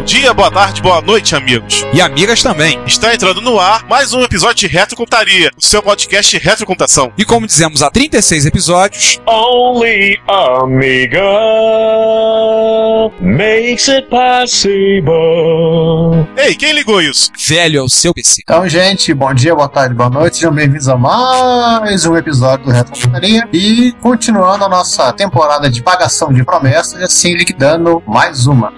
Bom dia, boa tarde, boa noite, amigos. E amigas também. Está entrando no ar mais um episódio de Retrocomputaria, o seu podcast Retrocomputação. E como dizemos há 36 episódios, Only Amiga makes it possible. Ei, quem ligou isso? velho é o seu PC. Então, gente, bom dia, boa tarde, boa noite, sejam bem-vindos a mais um episódio do Retro Computaria e continuando a nossa temporada de pagação de promessas, assim liquidando mais uma.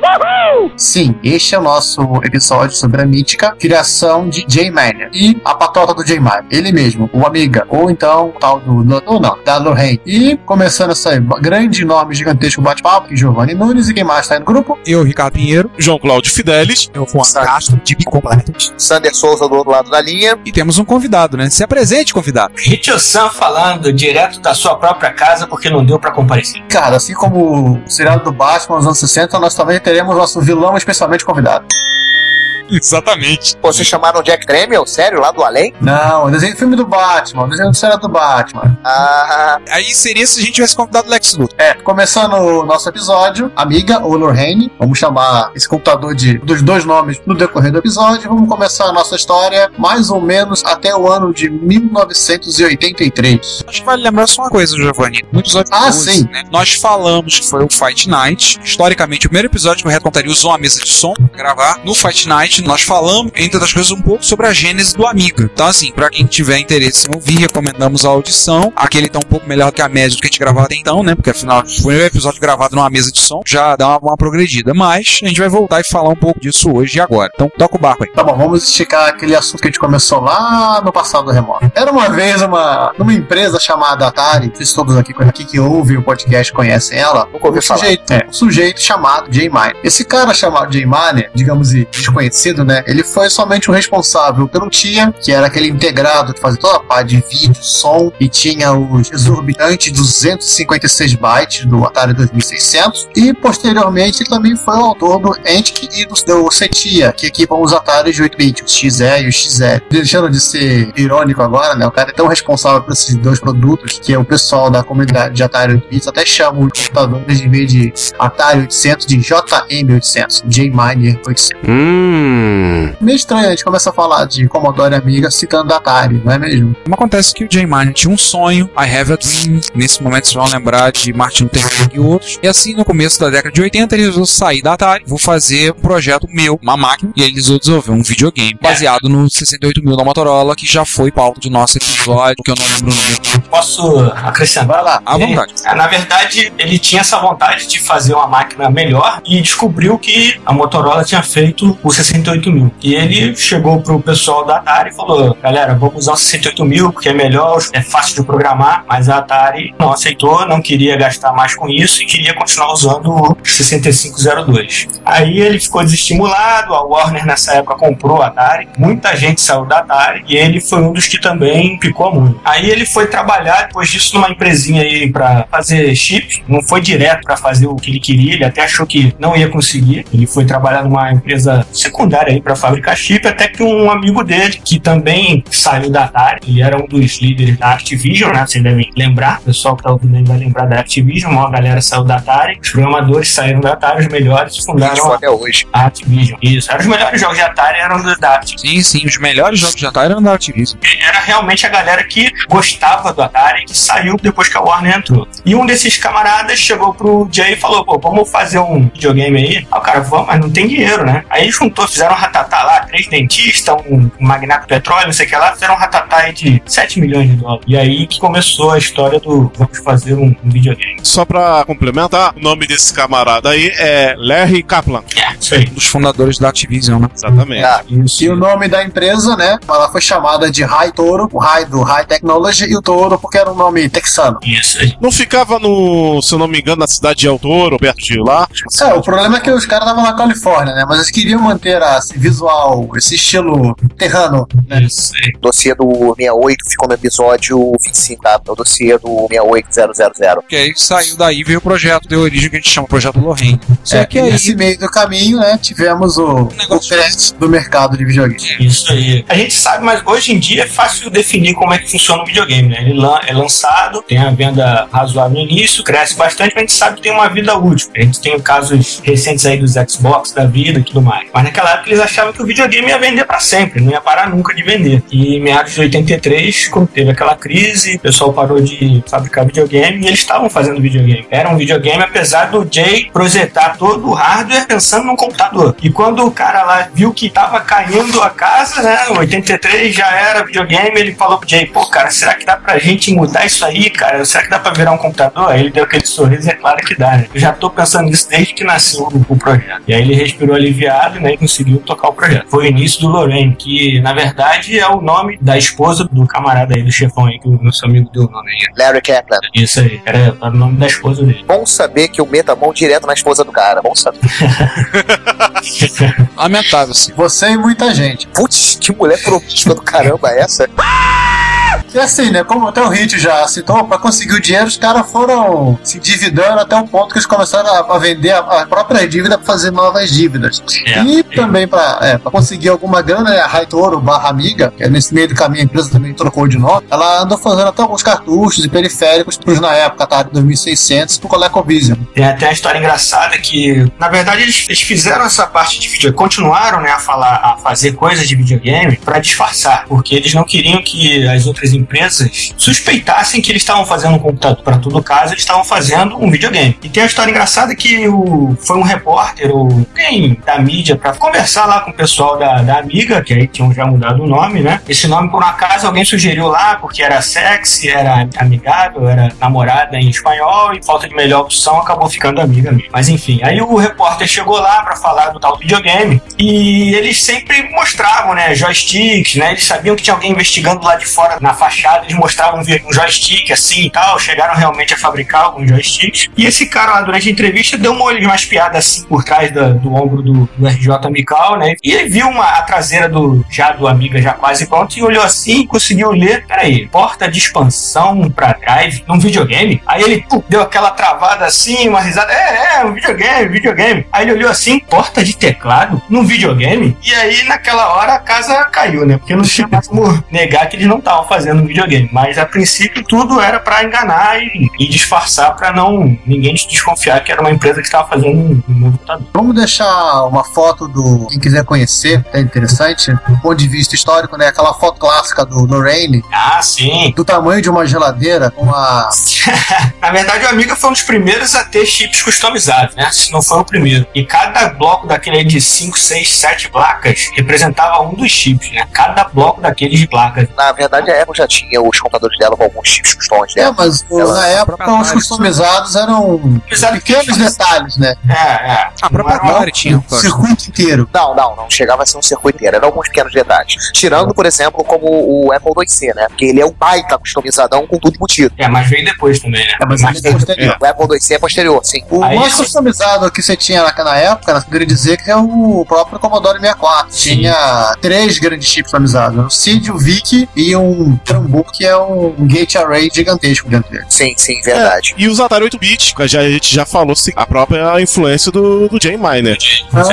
Sim, este é o nosso episódio sobre a mítica criação de J-Mania e a patota do J-Mania, ele mesmo, o Amiga, ou então o tal do, ou não, da Lorraine. E começando essa grande, enorme, gigantesco bate-papo, que Giovanni Nunes e quem mais está aí no grupo? Eu, Ricardo Pinheiro, João Cláudio Fidelis. eu Juan Castro, de completo. Sander Souza do outro lado da linha. E temos um convidado, né? Se apresente, convidado. Hitio Sam falando direto da sua própria casa porque não deu pra comparecer. Cara, assim como o seriado do Batman nos anos 60, nós também teremos nosso vilão especialmente convidado. Exatamente. Pô, vocês chamaram Jack Tramiel? Sério? Lá do além? Não, o desenho do filme do Batman, o desenho do seriado do Batman. Ah, Aí seria se a gente tivesse convidado o Lex Luthor. É, começando o nosso episódio, amiga ou Lorraine, vamos chamar esse computador de dos dois nomes no decorrer do episódio. Vamos começar a nossa história mais ou menos até o ano de 1983. Acho que vale lembrar só uma coisa, Giovanni. No episódio Ah, 12, sim. né, nós falamos que foi o Fight Night. Historicamente, o primeiro episódio que o Reto Contaria usou uma mesa de som pra gravar. No Fight Night, nós falamos, entre outras coisas, um pouco sobre a gênese do Amiga. Então, assim, pra quem tiver interesse em ouvir, recomendamos a audição. Aquele tá um pouco melhor do que a média do que a gente gravava até então, né? Porque afinal, foi o primeiro episódio gravado numa mesa de som já dá uma, uma progredida. Mas a gente vai voltar e falar um pouco disso hoje e agora. Então, toca o barco aí. Tá bom, vamos esticar aquele assunto que a gente começou lá no passado remoto. Era uma vez uma, numa empresa chamada Atari, vocês todos aqui, aqui que ouvem o podcast conhecem ela. um sujeito, é, um sujeito chamado Jay Miner. Esse cara chamado Jay Miner, digamos e né? Ele foi somente o responsável pelo TIA, que era aquele integrado que fazia toda a parte de vídeo, som, e tinha os exorbitantes 256 bytes do Atari 2600. E posteriormente ele também foi o autor do ENTIC e do, do CETIA, que equipam os Atari de 8-bit, o XE e o XE. Deixando de ser irônico agora, né? O cara é tão responsável por esses dois produtos que o pessoal da comunidade de Atari 8-bits até chama os computadores de vez de Atari 800 de JM800, J-Miner 800. Meio estranho a gente começa a falar de Commodore Amiga citando Atari, não é mesmo? Como acontece que o Jay Martin tinha um sonho, I Have a Dream. Nesse momento vocês vão lembrar de Martin Luther King e outros. E assim, no começo da década de 80, ele resolveu sair da Atari. Vou fazer um projeto meu, uma máquina. E ele resolveu desenvolver um videogame baseado no 68000 da Motorola, que já foi pauta do nosso episódio, que eu não lembro o nome. Posso acrescentar? Lá. À vontade. É, Na verdade, ele tinha essa vontade de fazer uma máquina melhor e descobriu que a Motorola tinha feito o 68000. E ele chegou pro pessoal da Atari e falou: galera, vamos usar o 68000 porque é melhor, é fácil de programar. Mas a Atari não aceitou, não queria gastar mais com isso e queria continuar usando o 6502. Aí ele ficou desestimulado, a Warner nessa época comprou a Atari, muita gente saiu da Atari e ele foi um dos que também picou muito. Aí ele foi trabalhar depois disso numa empresinha aí pra fazer chip, não foi direto pra fazer o que ele queria, ele até achou que não ia conseguir. Ele foi trabalhar numa empresa secundária lugar aí para fabricar chip, até que um amigo dele, que também saiu da Atari, ele era um dos líderes da Activision, né? Vocês devem lembrar, o pessoal que tá ouvindo aí vai lembrar da Activision, uma galera saiu da Atari, os programadores saíram da Atari, os melhores, fundaram até hoje. a Activision. Isso, eram os melhores jogos de Atari, eram dos da Activision. Sim, sim, os melhores jogos de Atari eram da Activision. Era realmente a galera que gostava do Atari, que saiu depois que a Warner entrou. E um desses camaradas chegou pro Jay e falou, pô, vamos fazer um videogame aí? Aí o cara, vamos, mas não tem dinheiro, né? Aí juntou, fizeram um ratatá lá, três dentistas, um magnata do petróleo, não sei o que lá, fizeram um ratatá aí de 7 milhões de dólares. E aí que começou a história do vamos fazer um, um videogame. Só pra complementar, o nome desse camarada aí é Larry Kaplan. É, isso aí. Um dos fundadores da Activision, né? Exatamente. Ah, Isso. E o nome da empresa, né? Ela foi chamada de High Toro, o High do High Technology e o Toro porque era um nome texano. Isso aí. Não ficava no, se eu não me engano, na cidade de El Toro, perto de lá? É, o problema é que os caras estavam na Califórnia, né? Mas eles queriam manter a- esse visual, esse estilo terrano, né? Isso aí. o dossiê do 68 ficou no episódio 25, tá? É o dossiê do 68000. Que aí saiu daí veio o projeto de origem que a gente chama Projeto Lorraine. Só É, que aí. nesse meio do caminho, né, tivemos o, o negócio- crash do mercado de videogame. Isso aí. A gente sabe, mas hoje em dia é fácil definir como é que funciona o videogame, né? Ele lan- é lançado, tem a venda razoável no início, cresce bastante, mas a gente sabe que tem uma vida útil. A gente tem casos recentes aí dos Xbox, da vida e tudo mais. Mas naquela época eles achavam que o videogame ia vender para sempre, não ia parar nunca de vender. E em meados de 83, quando teve aquela crise, o pessoal parou de fabricar videogame e eles estavam fazendo videogame. Era um videogame, apesar do Jay projetar todo o hardware pensando num computador. E quando o cara lá viu que tava caindo a casa, né? 83 já era videogame, ele falou pro Jay, pô, cara, será que dá pra gente mudar isso aí, cara? Será que dá pra virar um computador? Aí ele deu aquele sorriso e é claro que dá, né? Eu já tô pensando nisso desde que nasceu o, o projeto. E aí ele respirou aliviado, né? E conseguiu tocar o projeto. Foi o início do Lorraine, que na verdade é o nome da esposa do camarada aí, do chefão aí, que o nosso amigo deu o nome aí. Larry Kaplan. Isso aí, era, era o nome da esposa dele. Bom saber que eu meto a mão direto na esposa do cara. Bom saber. Lamentável, assim. Você e muita gente. Putz, que mulher promíscua do caramba é essa. E assim, né, como até o Hit já citou, pra conseguir o dinheiro, os caras foram se endividando até o ponto que eles começaram a, a vender a, a própria dívida pra fazer novas dívidas. É. E também pra, é, conseguir alguma grana, né, a Raitoro barra Amiga, que é nesse meio do caminho a empresa também trocou de nome, ela andou fazendo até alguns cartuchos e periféricos pros, na época, Atari 2600, pro ColecoVision. Tem até uma história engraçada que, na verdade, eles, eles fizeram essa parte de videogame, continuaram né, a falar, a fazer coisas de videogame para disfarçar, porque eles não queriam que as outras empresas suspeitassem que eles estavam fazendo um computador. Para todo caso, eles estavam fazendo um videogame. E tem uma história engraçada que o, foi um repórter ou alguém da mídia para conversar lá com o pessoal da, da Amiga, que aí tinham já mudado o nome, né? Esse nome, por um acaso, alguém sugeriu lá porque era sexy, era amigável, era namorada em espanhol e falta de melhor opção acabou ficando amiga mesmo. Mas enfim, aí o repórter chegou lá para falar do tal videogame e eles sempre mostravam, né, joysticks, né? Eles sabiam que tinha alguém investigando lá de fora na fachada, eles mostravam um joystick assim e tal, chegaram realmente a fabricar alguns joysticks. E esse cara lá durante a entrevista deu uma, umas piadas assim por trás da- do ombro do, do RJ Mical, né? E ele viu uma, a traseira do já do Amiga já quase pronto e olhou assim e conseguiu ler, peraí, porta de expansão pra drive num videogame? Aí ele deu aquela travada assim, uma risada, é, é, um videogame, videogame. Aí ele olhou assim, porta de teclado num videogame? E aí naquela hora a casa caiu, né? Porque não tinha mais como negar que eles não estavam fazendo um videogame. Mas a princípio tudo era pra enganar e, e disfarçar pra não ninguém desconfiar que era uma empresa que estava fazendo um, um novo computador. Vamos deixar uma foto do. Quem quiser conhecer, é interessante. Do ponto de vista histórico, né? Aquela foto clássica do Lorraine, Ah, sim. do tamanho de uma geladeira, com uma. Na verdade, o Amiga foi um dos primeiros a ter chips customizados, né? Se não foi o primeiro. E cada bloco daquele aí de 5, 6, 7 placas representava um dos chips, né? Cada bloco daqueles de placas. Na verdade, a Apple já tinha os computadores dela com alguns chips customs É, dela. mas o- Ela- na época os customizados eram pequenos detalhes, né? É, é. A própria Atari tinha. O circuito inteiro. Não, não, não chegava a ser um circuito inteiro, eram alguns pequenos detalhes. Tirando, por exemplo, como o Apple IIc, né? Porque ele é um baita customizadão com tudo embutido. É, mas veio depois também, né? É, mas mais ele é. O Apple IIc é posterior, sim. O Aí mais customizado que você tinha na, na época, eu poderia dizer que é o próprio Commodore 64. Sim. Tinha três grandes chips customizados: o CID, o VIC e um Trambu, que é um gate array gigantesco dentro dele. Sim, sim, verdade. E os Atari 8-bit, que já, a gente já falou sim, a própria influência do, do Jay Miner.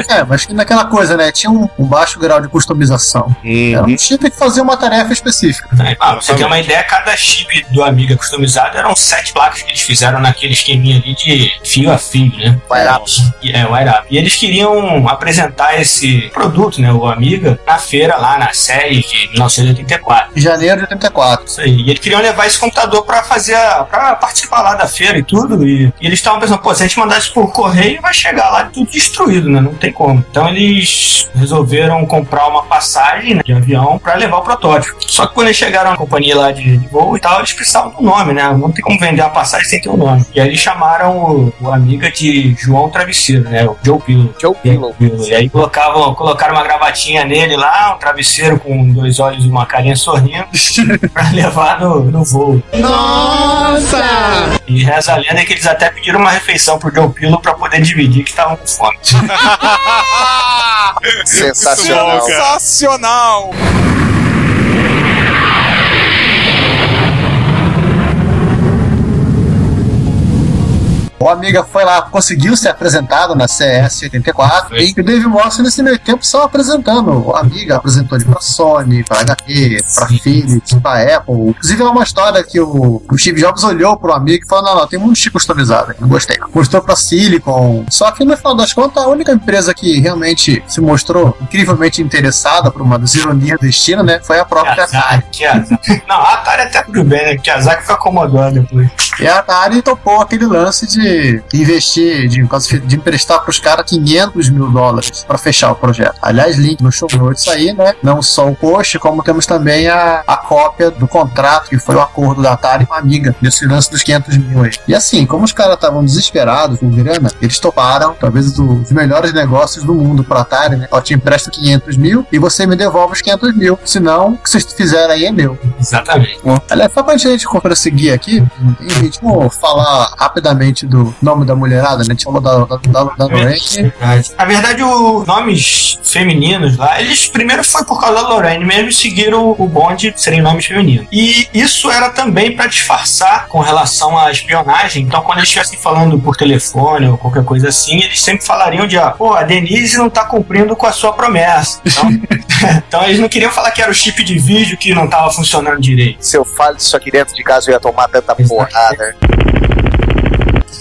É, mas que naquela coisa, né? Tinha um, um baixo grau de customização. Era Uhum. um chip que fazia uma tarefa específica. Ah, pra você ter uma ideia, cada chip do Amiga customizado eram sete placas que eles fizeram naquele esqueminha ali de fio a fio, né? Wire up. E- É, o Wire Up. E eles queriam apresentar esse produto, né, o Amiga, na feira lá, na série de 1984. Em janeiro de 84. Isso aí. E eles queriam levar esse computador pra fazer, a, pra participar lá da feira e tudo. E, e eles estavam pensando, pô, se a gente mandar isso por correio, vai chegar lá tudo destruído, né? Não tem como. Então eles resolveram comprar uma passagem né, de avião pra levar o protótipo. Só que quando eles chegaram na companhia lá de, de voo e tal, eles precisavam do nome, né? Não tem como vender uma passagem sem ter um nome. E aí eles chamaram o, o amiga de João Travesseiro, né? O Joe Pillow. Joe Pillow. E aí colocavam, colocaram uma gravatinha nele lá, um travesseiro com dois olhos e uma carinha sorrindo, pra levar no, no voo. Nossa! E reza a lenda que eles até pediram uma refeição pro Joe Pillow pra poder dividir, que estavam com fome. Sensacional. Sensacional! O Amiga foi lá, conseguiu ser apresentado na CS 84 Foi. e o Dave Morrison nesse meio tempo só apresentando. O Amiga apresentou ele pra Sony, pra HP, pra Philips, pra Apple. Inclusive é uma história que o, o Steve Jobs olhou pro Amiga e falou: não, não, tem muito chip customizado, não gostei. não." Mostrou pra Silicon. Só que no final das contas, a única empresa que realmente se mostrou incrivelmente interessada por uma das ironias do destino, né, foi a própria Atari. Kiyazaki, Kiyazaki. Não, a Atari até tudo bem, né? Kiyazaki foi acomodando depois. E a Atari topou aquele lance de investir, de, de emprestar para os caras 500 mil dólares para fechar o projeto. Aliás, link no show notes aí, né? Não só o post, como temos também a, a cópia do contrato, que foi o acordo da Atari com a Amiga, desse lance dos 500 mil aí. E assim, como os caras estavam desesperados com grana, eles toparam, talvez dos melhores negócios do mundo para Atari, né? Ó, te empresto 500 mil e você me devolve os 500 mil. Senão, o que vocês fizerem aí é meu. Exatamente. Aliás, só pra gente conseguir aqui, em ritmo, falar rapidamente do nome da mulherada, né? A gente falou da, da, da, da Lorraine. Verdade. Na verdade, os nomes femininos lá, eles primeiro foi por causa da Lorraine mesmo e seguiram o bonde de serem nomes femininos. E isso era também pra disfarçar com relação à espionagem. Então, quando eles estivessem falando por telefone ou qualquer coisa assim, eles sempre falariam de, ah, pô, a Denise não tá cumprindo com a sua promessa. Então, então eles não queriam falar que era o chip de vídeo que não tava funcionando direito. Se eu falo isso aqui dentro de casa, eu ia tomar tanta porrada.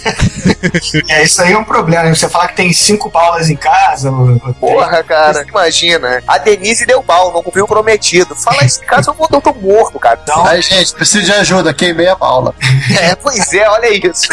É, isso aí é um problema. né? Você falar que tem cinco Paulas em casa. Porra, cara, imagina. A Denise deu pau, não cumpriu o prometido. Fala isso em casa, eu vou eu tô morto, cara. Então, Aí, gente, preciso de ajuda. Queimei a Paula. É, pois é, olha isso.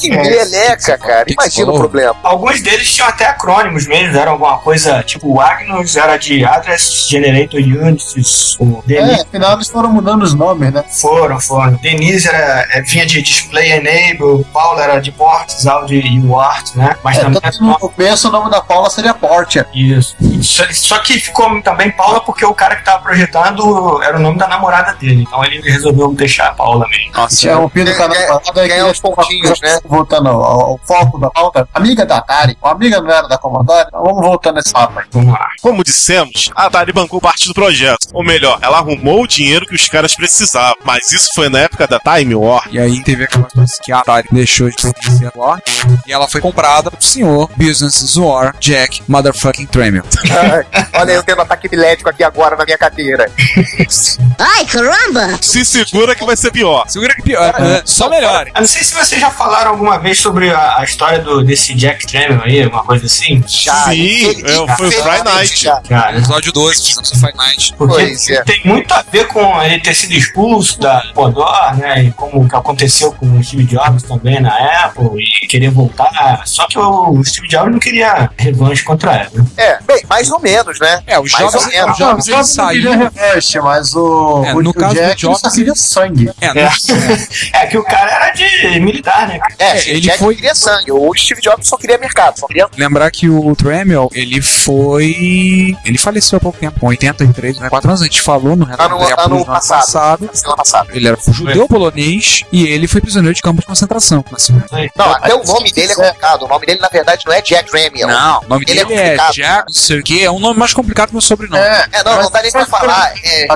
Que É, meleca, cara. Imagina o problema. Alguns deles tinham até acrônimos mesmo, eram alguma coisa tipo o Agnus era de Address Generator Units, o É, afinal eles foram mudando os nomes, né? foram, foram. Denise era, é, vinha de Display Enable, Paula era de Ports, Audio e UART, né? Mas É, também tanto que no começo o nome da Paula seria Portia. isso. Só, só que ficou também Paula porque o cara que tava projetando era o nome da namorada dele. Então ele resolveu deixar a Paula mesmo. Nossa, Tinha um pino a Ganha- namorada aí ganha que uns pontinhos, né? Voltando ao, ao foco da pauta, amiga da Atari, uma amiga não era da Commodore, então vamos voltando nesse papo aí. Vamos lá. Como dissemos, a Atari bancou parte do projeto. Ou melhor, ela arrumou o dinheiro que os caras precisavam. Mas isso foi na época da Time War. E aí teve aquela coisa que a Atari deixou de e ela foi comprada pro senhor Business War Jack Motherfucking Tramiel. Ai, olha, eu tendo ataque epilético aqui agora na minha cadeira. Ai, caramba! Se segura que vai ser pior. Segura que pior, né? só melhor. Eu não sei se vocês já falaram alguma vez sobre a, a história do, desse Jack Tramiel aí, alguma coisa assim. Já, Sim, é, foi o Friday Night. já. Né? Episódio 12, fizemos o Night. Porque Pois é. tem muito a ver com ele ter sido expulso da Commodore, né? E como que aconteceu com o Steve Jobs também na Apple. querer voltar. Só que o Steve Jobs não queria revanche contra ela. né? É, bem, mais ou menos, né? É, os Mais jogos, ou menos. os jogos Não, o Jobs queria revanche, mas o, É, o, no o caso do Jack Jobs- só queria sangue. É, no- É que o cara era de militar, né? É, É, ele ele Jack foi- queria sangue. O Steve Jobs só queria mercado, só queria. Lembrar que o Tremel, ele foi. Ele faleceu há pouco tempo, com 83, né? 4 anos. A gente falou no Ano- relatório ano no ano passado. passado. Passada. Ele era judeu polonês e ele foi prisioneiro de campo de concentração. Assim. Não, até o nome dele é complicado. O nome dele, na verdade, não é Jack Ramiel. Não, o nome Ele é dele é, complicado. Jack, não sei o que, é um nome mais complicado que o meu sobrenome. É, É, não, não dá nem pra falar. É,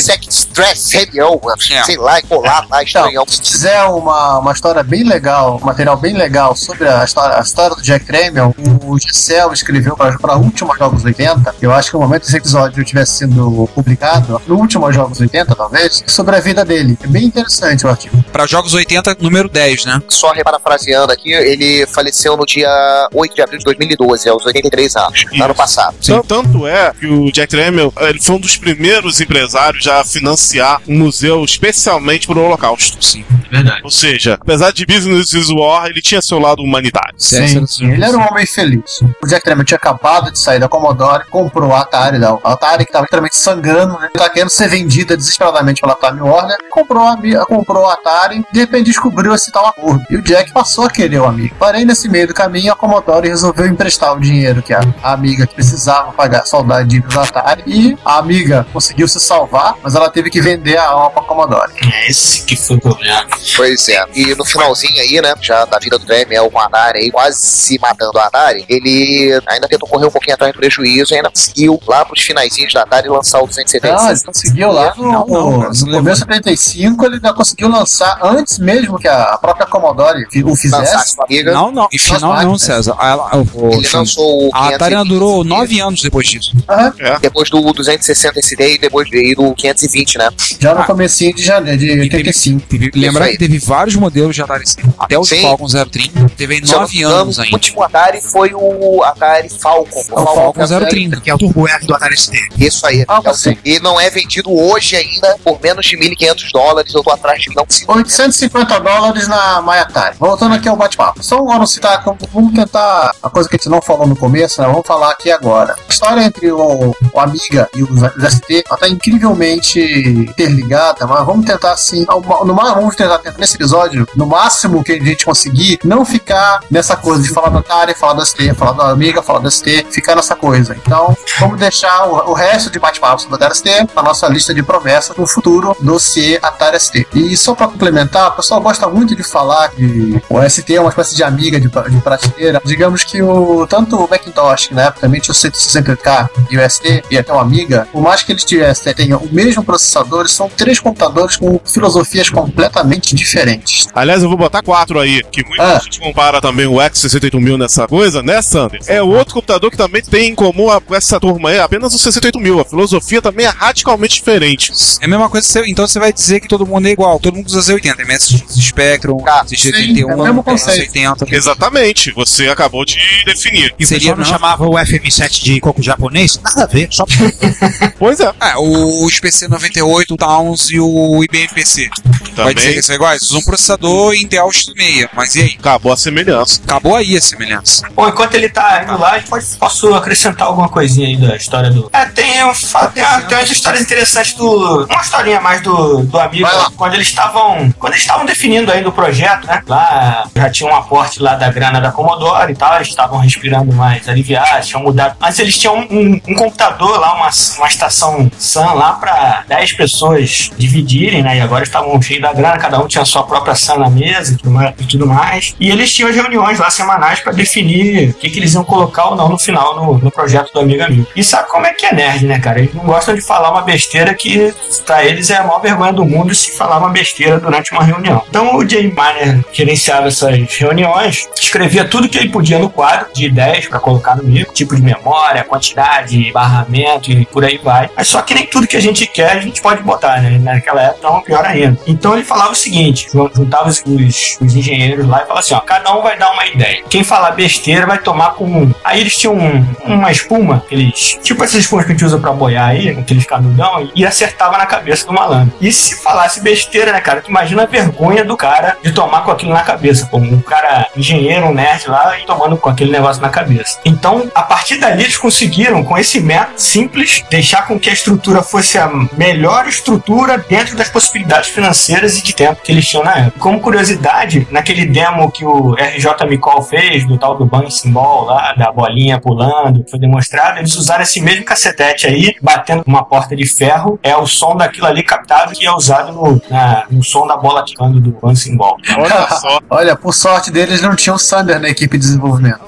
Sex Stress Ramiel, É. sei lá, colar lá, estranhão. Se quiser uma, uma história bem legal, um material bem legal sobre a história, a história do Jack Tramiel, o Giselle escreveu para o último Jogos 80. Eu acho que no momento que esse episódio tivesse sido publicado, no último Jogos 80, talvez, sobre a vida dele. É bem interessante o artigo. Pra jogos 80, número 10, né? Só reparafraseando aqui, ele faleceu no dia 8 de abril de 2012, aos 83 anos, Isso. ano passado. Tan- Tanto é que o Jack Tramiel ele foi um dos primeiros empresários a financiar um museu especialmente para o Holocausto. Sim. Verdade. Ou seja, apesar de Business is War, ele tinha seu lado humanitário. Sim, ele era um homem feliz. O Jack Tramiel tinha acabado de sair da Commodore, comprou a Atari, da a Atari que estava literalmente sangrando, né? Tá querendo ser vendida desesperadamente pela Time Warner, comprou a, comprou a Atari, de repente descobriu esse tal acordo. E o Jack passou a querer o amigo. Porém, nesse meio do caminho, a Commodore resolveu emprestar o dinheiro que a, amiga que precisava pagar saudade de dívidas Atari, e a amiga conseguiu se salvar, mas ela teve que vender a alma pra Commodore. É esse que foi o problema. Pois é. E no finalzinho aí, né, já da vida do Tramiel com a Atari aí, quase se matando a Atari, ele ainda tentou correr um pouquinho atrás do prejuízo e ainda conseguiu, lá pros finalzinhos da Atari, lançar o Não, 276. ele conseguiu lá no, Não, não, no você começo de 35, ele ainda conseguiu lançar antes mesmo que a própria Commodore fi- o fizesse. Não, não. E final Nossa, não, máquina. César. A, ela- o- Ele lançou o a Atari ainda 520 durou 9 anos depois disso. Aham, Depois do 260 SD e depois do 520, né? já no Ah. comecinho de janeiro de 85. Teve, lembrar aí. que teve vários modelos de Atari C. Até o Sim. Falcon 030. Teve aí Se eu não 9 me engano, anos O ainda. último Atari foi o Atari Falcon. O Falcon 030. Que é o Turbo F do Atari ST. Isso aí. Ah, É o-. E não é vendido hoje ainda por menos de 1.500 dólares. Eu tô atrás de não se 850 dólares na MyAtari. Voltando aqui ao bate-papo. Só um citar, vamos tentar a coisa que a gente não falou no começo, né? Vamos falar aqui agora. A história entre o, o Amiga e os ST ela tá incrivelmente interligada, mas vamos tentar assim, no, ma- vamos tentar, nesse episódio, no máximo que a gente conseguir, não ficar nessa coisa de falar da Atari, falar da ST, falar da Amiga, falar da ST, ficar nessa coisa. Então, vamos deixar o, o resto de bate-papo sobre a Atari ST na nossa lista de promessas no futuro dossiê Atari ST. E só para complementar, o pessoal gosta muito de falar que o ST é uma espécie de amiga de, de prateleira. Digamos que o tanto o Macintosh, que na época também tinha o 168K e o ST, e até uma amiga, por mais que eles tivessem tenham o mesmo processador, são três computadores com filosofias completamente diferentes. Aliás, eu vou botar quatro aí, que muita Ah. gente compara também o X68000 nessa coisa, né, Sanders? É outro computador que também tem em comum a- com essa turma aí, apenas o 68000. A filosofia também é radicalmente diferente. É a mesma coisa, que você- então você vai dizer que todo mundo é igual, todo mundo usa Z80, MSX Spectrum, Ah, ZX81, sim, é o mesmo conceito. MS80. Exatamente, você acabou de definir. E o Seria pessoal não não. chamava o FM7 de coco japonês? Nada a ver, só Pois é, É, o, os PC98, o Towns e o IBM PC. Vai dizer que também eles são iguais? Usam um processador Intel X6, mas e aí? acabou a semelhança. Acabou aí a semelhança. Bom, enquanto ele tá indo lá, a gente pode, posso acrescentar alguma coisinha aí da história do. É, tem, um, tem, uma- tem umas histórias interessantes do. Uma historinha mais do, do amigo. Quando eles estavam. Quando eles estavam definindo ainda o projeto, né? Lá já tinha um aporte lá da grana da Commodore e tal, eles estavam respirando mais aliviados, tinham mudado. Mas eles tinham um, um- um computador lá, uma, uma estação SAN lá pra 10 pessoas dividirem, né? E agora estavam cheios da grana, cada um tinha a sua própria SAN na mesa e tudo mais. E, eles tinham as reuniões lá semanais pra definir o que, que eles iam colocar ou não no final no, no projeto do Amigo Amigo. E sabe como é que é nerd, né, cara? Eles não gostam de falar uma besteira que pra eles é a maior vergonha do mundo se falar uma besteira durante uma reunião. Então o Jay Miner gerenciava essas reuniões, escrevia tudo que ele podia no quadro de ideias pra colocar no livro, tipo de memória, quantidade, barramento e por aí vai. Mas só que nem tudo que a gente quer a gente pode botar, né? Naquela época, então, pior ainda. Então ele falava o seguinte: jun- juntava os, os- os engenheiros lá e falava assim: ó, cada um vai dar uma ideia. Quem falar besteira vai tomar com um. Aí eles tinham um- uma espuma, eles, tipo essas espumas que a gente usa pra boiar aí, aqueles canudão, e acertava na cabeça do malandro. E se falasse besteira, né, cara? Tu imagina a vergonha do cara de tomar com aquilo na cabeça, como um cara engenheiro, um nerd lá, e tomando com aquele negócio na cabeça. Então, a partir dali, eles conseguiram, com esse método simples, deixar com que a estrutura fosse a melhor estrutura dentro das possibilidades financeiras e de tempo que eles tinham na época. Como curiosidade, naquele demo que o RJ Micol fez, do tal do Bouncing Ball lá, da bolinha pulando, foi demonstrado, eles usaram esse mesmo cacetete aí, batendo uma porta de ferro, é o som daquilo ali captado que é usado no, na- no som da bola quicando do Bouncing Ball. Olha só. Olha, por sorte deles não tinha o Sander na equipe de desenvolvimento.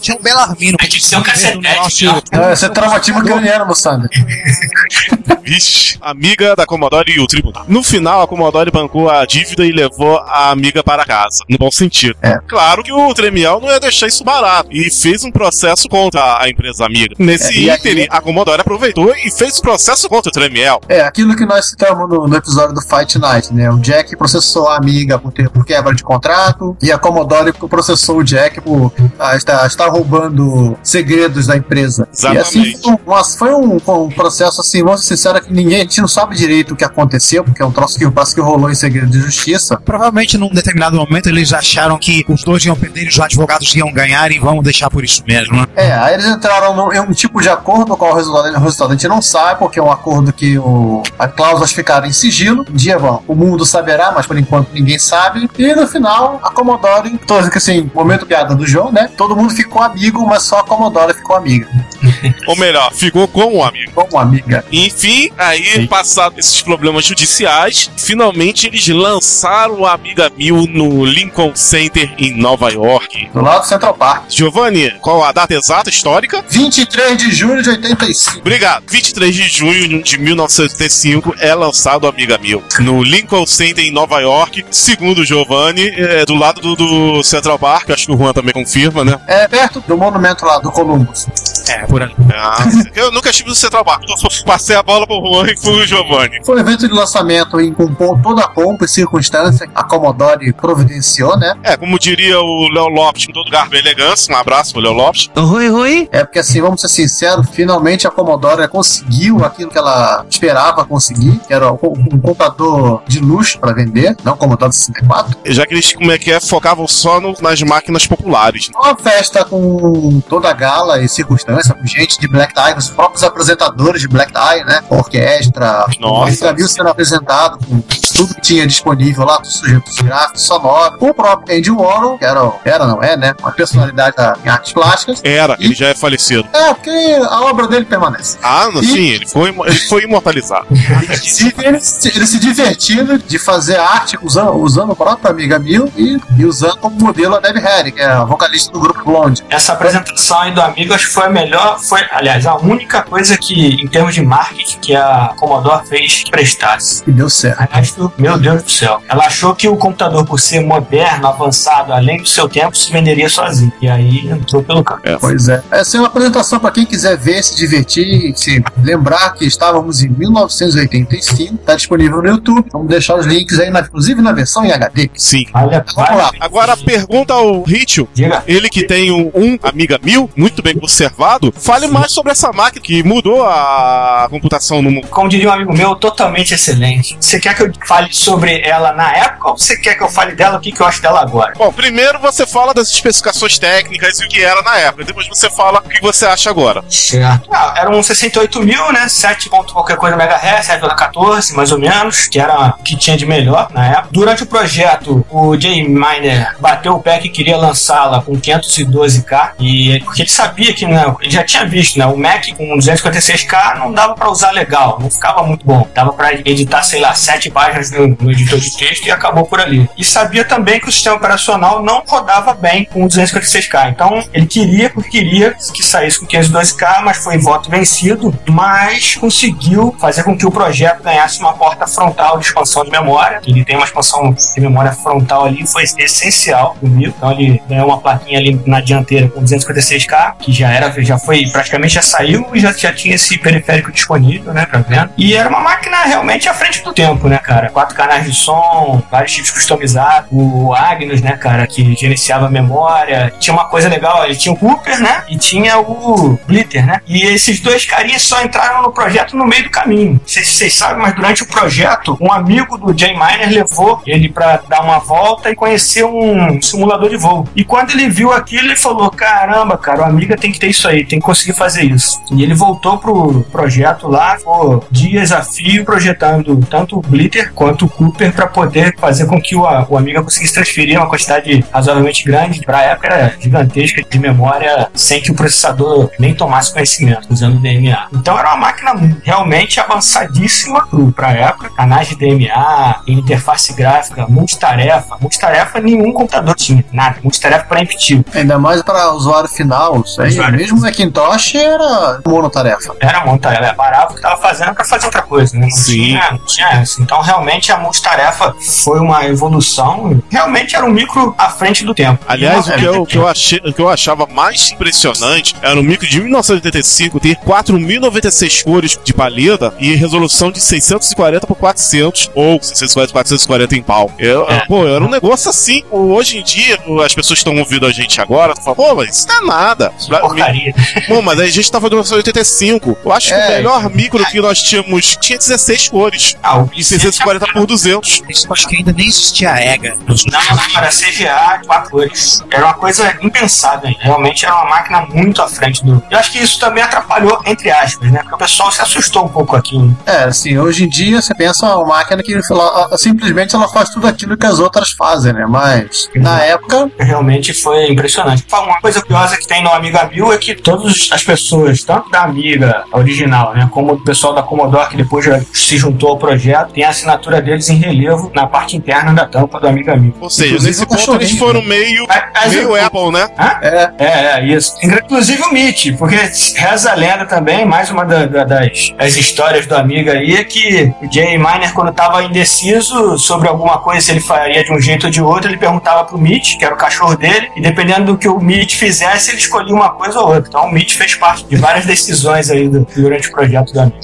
Tinha um Belarmino. A gente tem um cacetete, negócio- É, você traumatismo craniano no Sander. Vixe, amiga da Commodore e o tribunal. No final, a Commodore bancou a dívida e levou a amiga para casa, no bom sentido. É. Claro que o Tremiel não ia deixar isso barato e fez um processo contra a empresa amiga. Nesse É, ínterim, a Commodore aproveitou e fez o processo contra o Tremiel. É, aquilo que nós citamos no, no episódio do Fight Night, né? O Jack processou a amiga por, ter- por quebra de contrato e a Commodore processou o Jack por ah, estar, estar roubando segredos da empresa. Exatamente. E assim, foi um, nossa, foi um, um processo assim, vamos ser sinceros, que ninguém, a gente não sabe direito o que aconteceu, porque é um troço que parece que rolou em segredo de justiça. Provavelmente num determinado momento eles acharam que os dois iam perder e os advogados iam ganhar e vamos deixar por isso mesmo, né? É, aí eles entraram num- em um tipo de acordo qual o resultado, o resultado a gente não sabe, porque é um acordo que o, as cláusulas ficaram em sigilo. Um dia bom, o mundo saberá, mas por enquanto ninguém sabe. E no final, a Commodore, tô assim, momento piada do João, né? Todo mundo ficou amigo, mas só a Commodore ficou amiga. Ou melhor, ficou com o amigo. Como amiga. Enfim, aí, passados esses problemas judiciais, finalmente eles lançaram a Amiga 1000 no Lincoln Center em Nova York. Do lado do Central Park. Giovanni, qual a data exata histórica? 23 de julho de 85. Obrigado. 23 de junho de 1985 é lançado Amiga 1000 no Lincoln Center em Nova York. Segundo o Giovanni, é do lado do, do Central Park. Acho que o Juan também confirma, né? É perto do monumento lá do Columbus. É, por ali. Ah, eu nunca estive no Central Park. Eu só passei a bola pro Juan e pro Giovanni. Foi um evento de lançamento em, com toda a pompa e circunstância. A Commodore providenciou, né? É, como diria o Léo Lopes, com todo garbo e elegância. Um abraço pro Léo Lopes. Oi, oi. É porque assim, vamos ser sinceros, finalmente a Commodore conseguiu aquilo que ela esperava conseguir, que era um computador de luxo para vender, não o Commodore 64. Já que eles, como é que é, focavam só no- nas máquinas populares. né? Uma festa com toda a gala e circunstância, com gente de Black Tie, os próprios apresentadores de Black Tie, né? Orquestra, Nossa. a viu sendo apresentado com tudo que tinha disponível lá, dos sujeitos gráficos, sonoros, com o próprio Andy Warhol, que era, era não é, né? Uma personalidade da, em artes plásticas. Era, ele já é falecido. É, porque a obra dele permanece. Ah, não, sim, ele foi, ele foi imortalizado. Inclusive, ele, se- ele se divertindo de fazer arte usando, usando o próprio Amiga Mil e, e usando como modelo a Debbie Harry, que é a vocalista do grupo Blonde. Essa apresentação aí do Amigo acho que foi a melhor, foi, aliás, a única coisa que, em termos de marketing, que a Commodore fez que prestasse. E deu certo. Meu Deus do céu. Ela achou que o computador, por ser moderno, avançado, além do seu tempo, se venderia sozinho. E aí entrou pelo canto. Pois é. Essa é uma apresentação para quem quiser ver, se divertir, se lembrar que estávamos em 1985. Está disponível no YouTube. Vamos deixar os links aí, na- inclusive na versão em HD. Sim. Olha, Vamos lá. Agora, pergunta ao Ritio, Diga. ele que tem um, um Amiga 1000, muito bem conservado, fale mais sobre essa máquina que mudou a computação no mundo. Como diria um amigo meu, totalmente excelente. Você quer que eu fale sobre ela na época ou você quer que eu fale dela o que, que eu acho dela agora? Bom, primeiro você fala das especificações técnicas e o que era na época, depois você fala o que você acha agora. Certo. Ah, era um 68 mil, né? 7 ponto qualquer coisa megahertz, 7,14 mais ou menos, que era o que tinha de melhor na época. Durante o projeto, o Jay Miner bateu o pé que queria lançá-la com 512K, e porque ele sabia que, né, ele já tinha visto, né? O Mac com 256K não dava pra usar legal, não ficava muito bom. Dava pra editar, sei lá, 7 páginas no, no editor de texto e acabou por ali. E sabia também que o sistema operacional não rodava bem com 256K. Então, ele queria, porque queria que saísse com 512K, mas foi voto vencido, mas conseguiu fazer com que o projeto ganhasse uma porta frontal de expansão de memória. Ele tem uma expansão de memória frontal ali, foi essencial comigo. Então ele ganhou uma plaquinha ali na dianteira com 256K, que já era, já já foi, praticamente já saiu e já, já tinha esse periférico disponível, né, pra venda. E era uma máquina realmente à frente do tempo, né, cara? Quatro canais de som, vários chips customizados, o Agnus, né, cara, que gerenciava a memória. Tinha uma coisa legal, ele tinha o Cooper, né, e tinha o Blitter, né? E esses dois carinhas só entraram no projeto no meio do caminho. Não sei se vocês sabem, mas durante o projeto, um amigo do Jay Miner levou ele pra dar uma volta e conhecer um simulador de voo. E quando ele viu aquilo, ele falou: Caramba, cara, o Amiga tem que ter isso aí, tem que conseguir fazer isso. E ele voltou pro projeto lá, ficou dias a fio projetando tanto o Blitter quanto o Cooper para poder fazer com que o, o Amiga conseguisse transferir uma quantidade razoavelmente grande, pra época era gigantesca, de memória, sem que o processador nem tomasse conhecimento, usando DMA. Então era uma máquina realmente avançadíssima pro, pra época, canais de DMA, interface gráfica, multitarefa. Multitarefa nenhum computador tinha, nada. Multitarefa para impetitivo. Ainda mais para usuário final, isso aí. Usuário. Mesmo Macintosh era monotarefa. Era multitarefa, parava o que tava fazendo para fazer outra coisa, né? Não Sim. Tinha, não tinha essa. Então realmente a multitarefa foi uma evolução. Realmente era um micro à frente do tempo. Aliás, o que, eu, que eu achei, o que eu achava mais impressionante era o micro de 1985 ter 4.096 cores de paleta e resolução de 640 por 400 ou 640 por 440 em pau. Eu, É. Pô, era um negócio assim. Hoje em dia, as pessoas que estão ouvindo a gente agora falam, pô, mas isso não é nada. Porcaria. Pô, mas a gente tava em 1985. Eu acho que É. o melhor micro que nós tínhamos tinha 16 cores. Ah, o E 640 por 200. Isso eu acho que ainda nem existia a EGA. Não, não, era CGA, quatro cores. Era uma coisa impensável, hein? realmente era uma máquina muito à frente do. Eu acho que isso também atrapalhou, entre aspas, né? Porque o pessoal se assustou um pouco aquilo. É, assim, hoje em dia você pensa uma máquina que ela, simplesmente ela faz tudo aquilo que as outras fazem, né? Mas na época, Realmente foi impressionante. Uma coisa curiosa que tem no Amiga 1000 é que todas as pessoas, tanto da Amiga original, né, como do pessoal da Commodore que depois já se juntou ao projeto, tem a assinatura deles em relevo na parte interna da tampa do Amiga 1000. Ou seja, Inclusive nesse o ponto eles cachorrinho, foram meio, Mas- mas meio o- Apple, né? é, É, é, isso. Inclusive o Mitch, porque reza a lenda também, mais uma da- da- das, das histórias do Amiga aí, é que o Jay Miner, quando estava indeciso sobre alguma coisa, se ele faria de um jeito ou de outro, ele perguntava pro Mitch, que era o cachorro dele, e dependendo do que o Mitch fizesse, ele escolhia uma coisa ou outra. Então o Mitch fez parte de várias decisões aí do- durante o projeto do Amiga.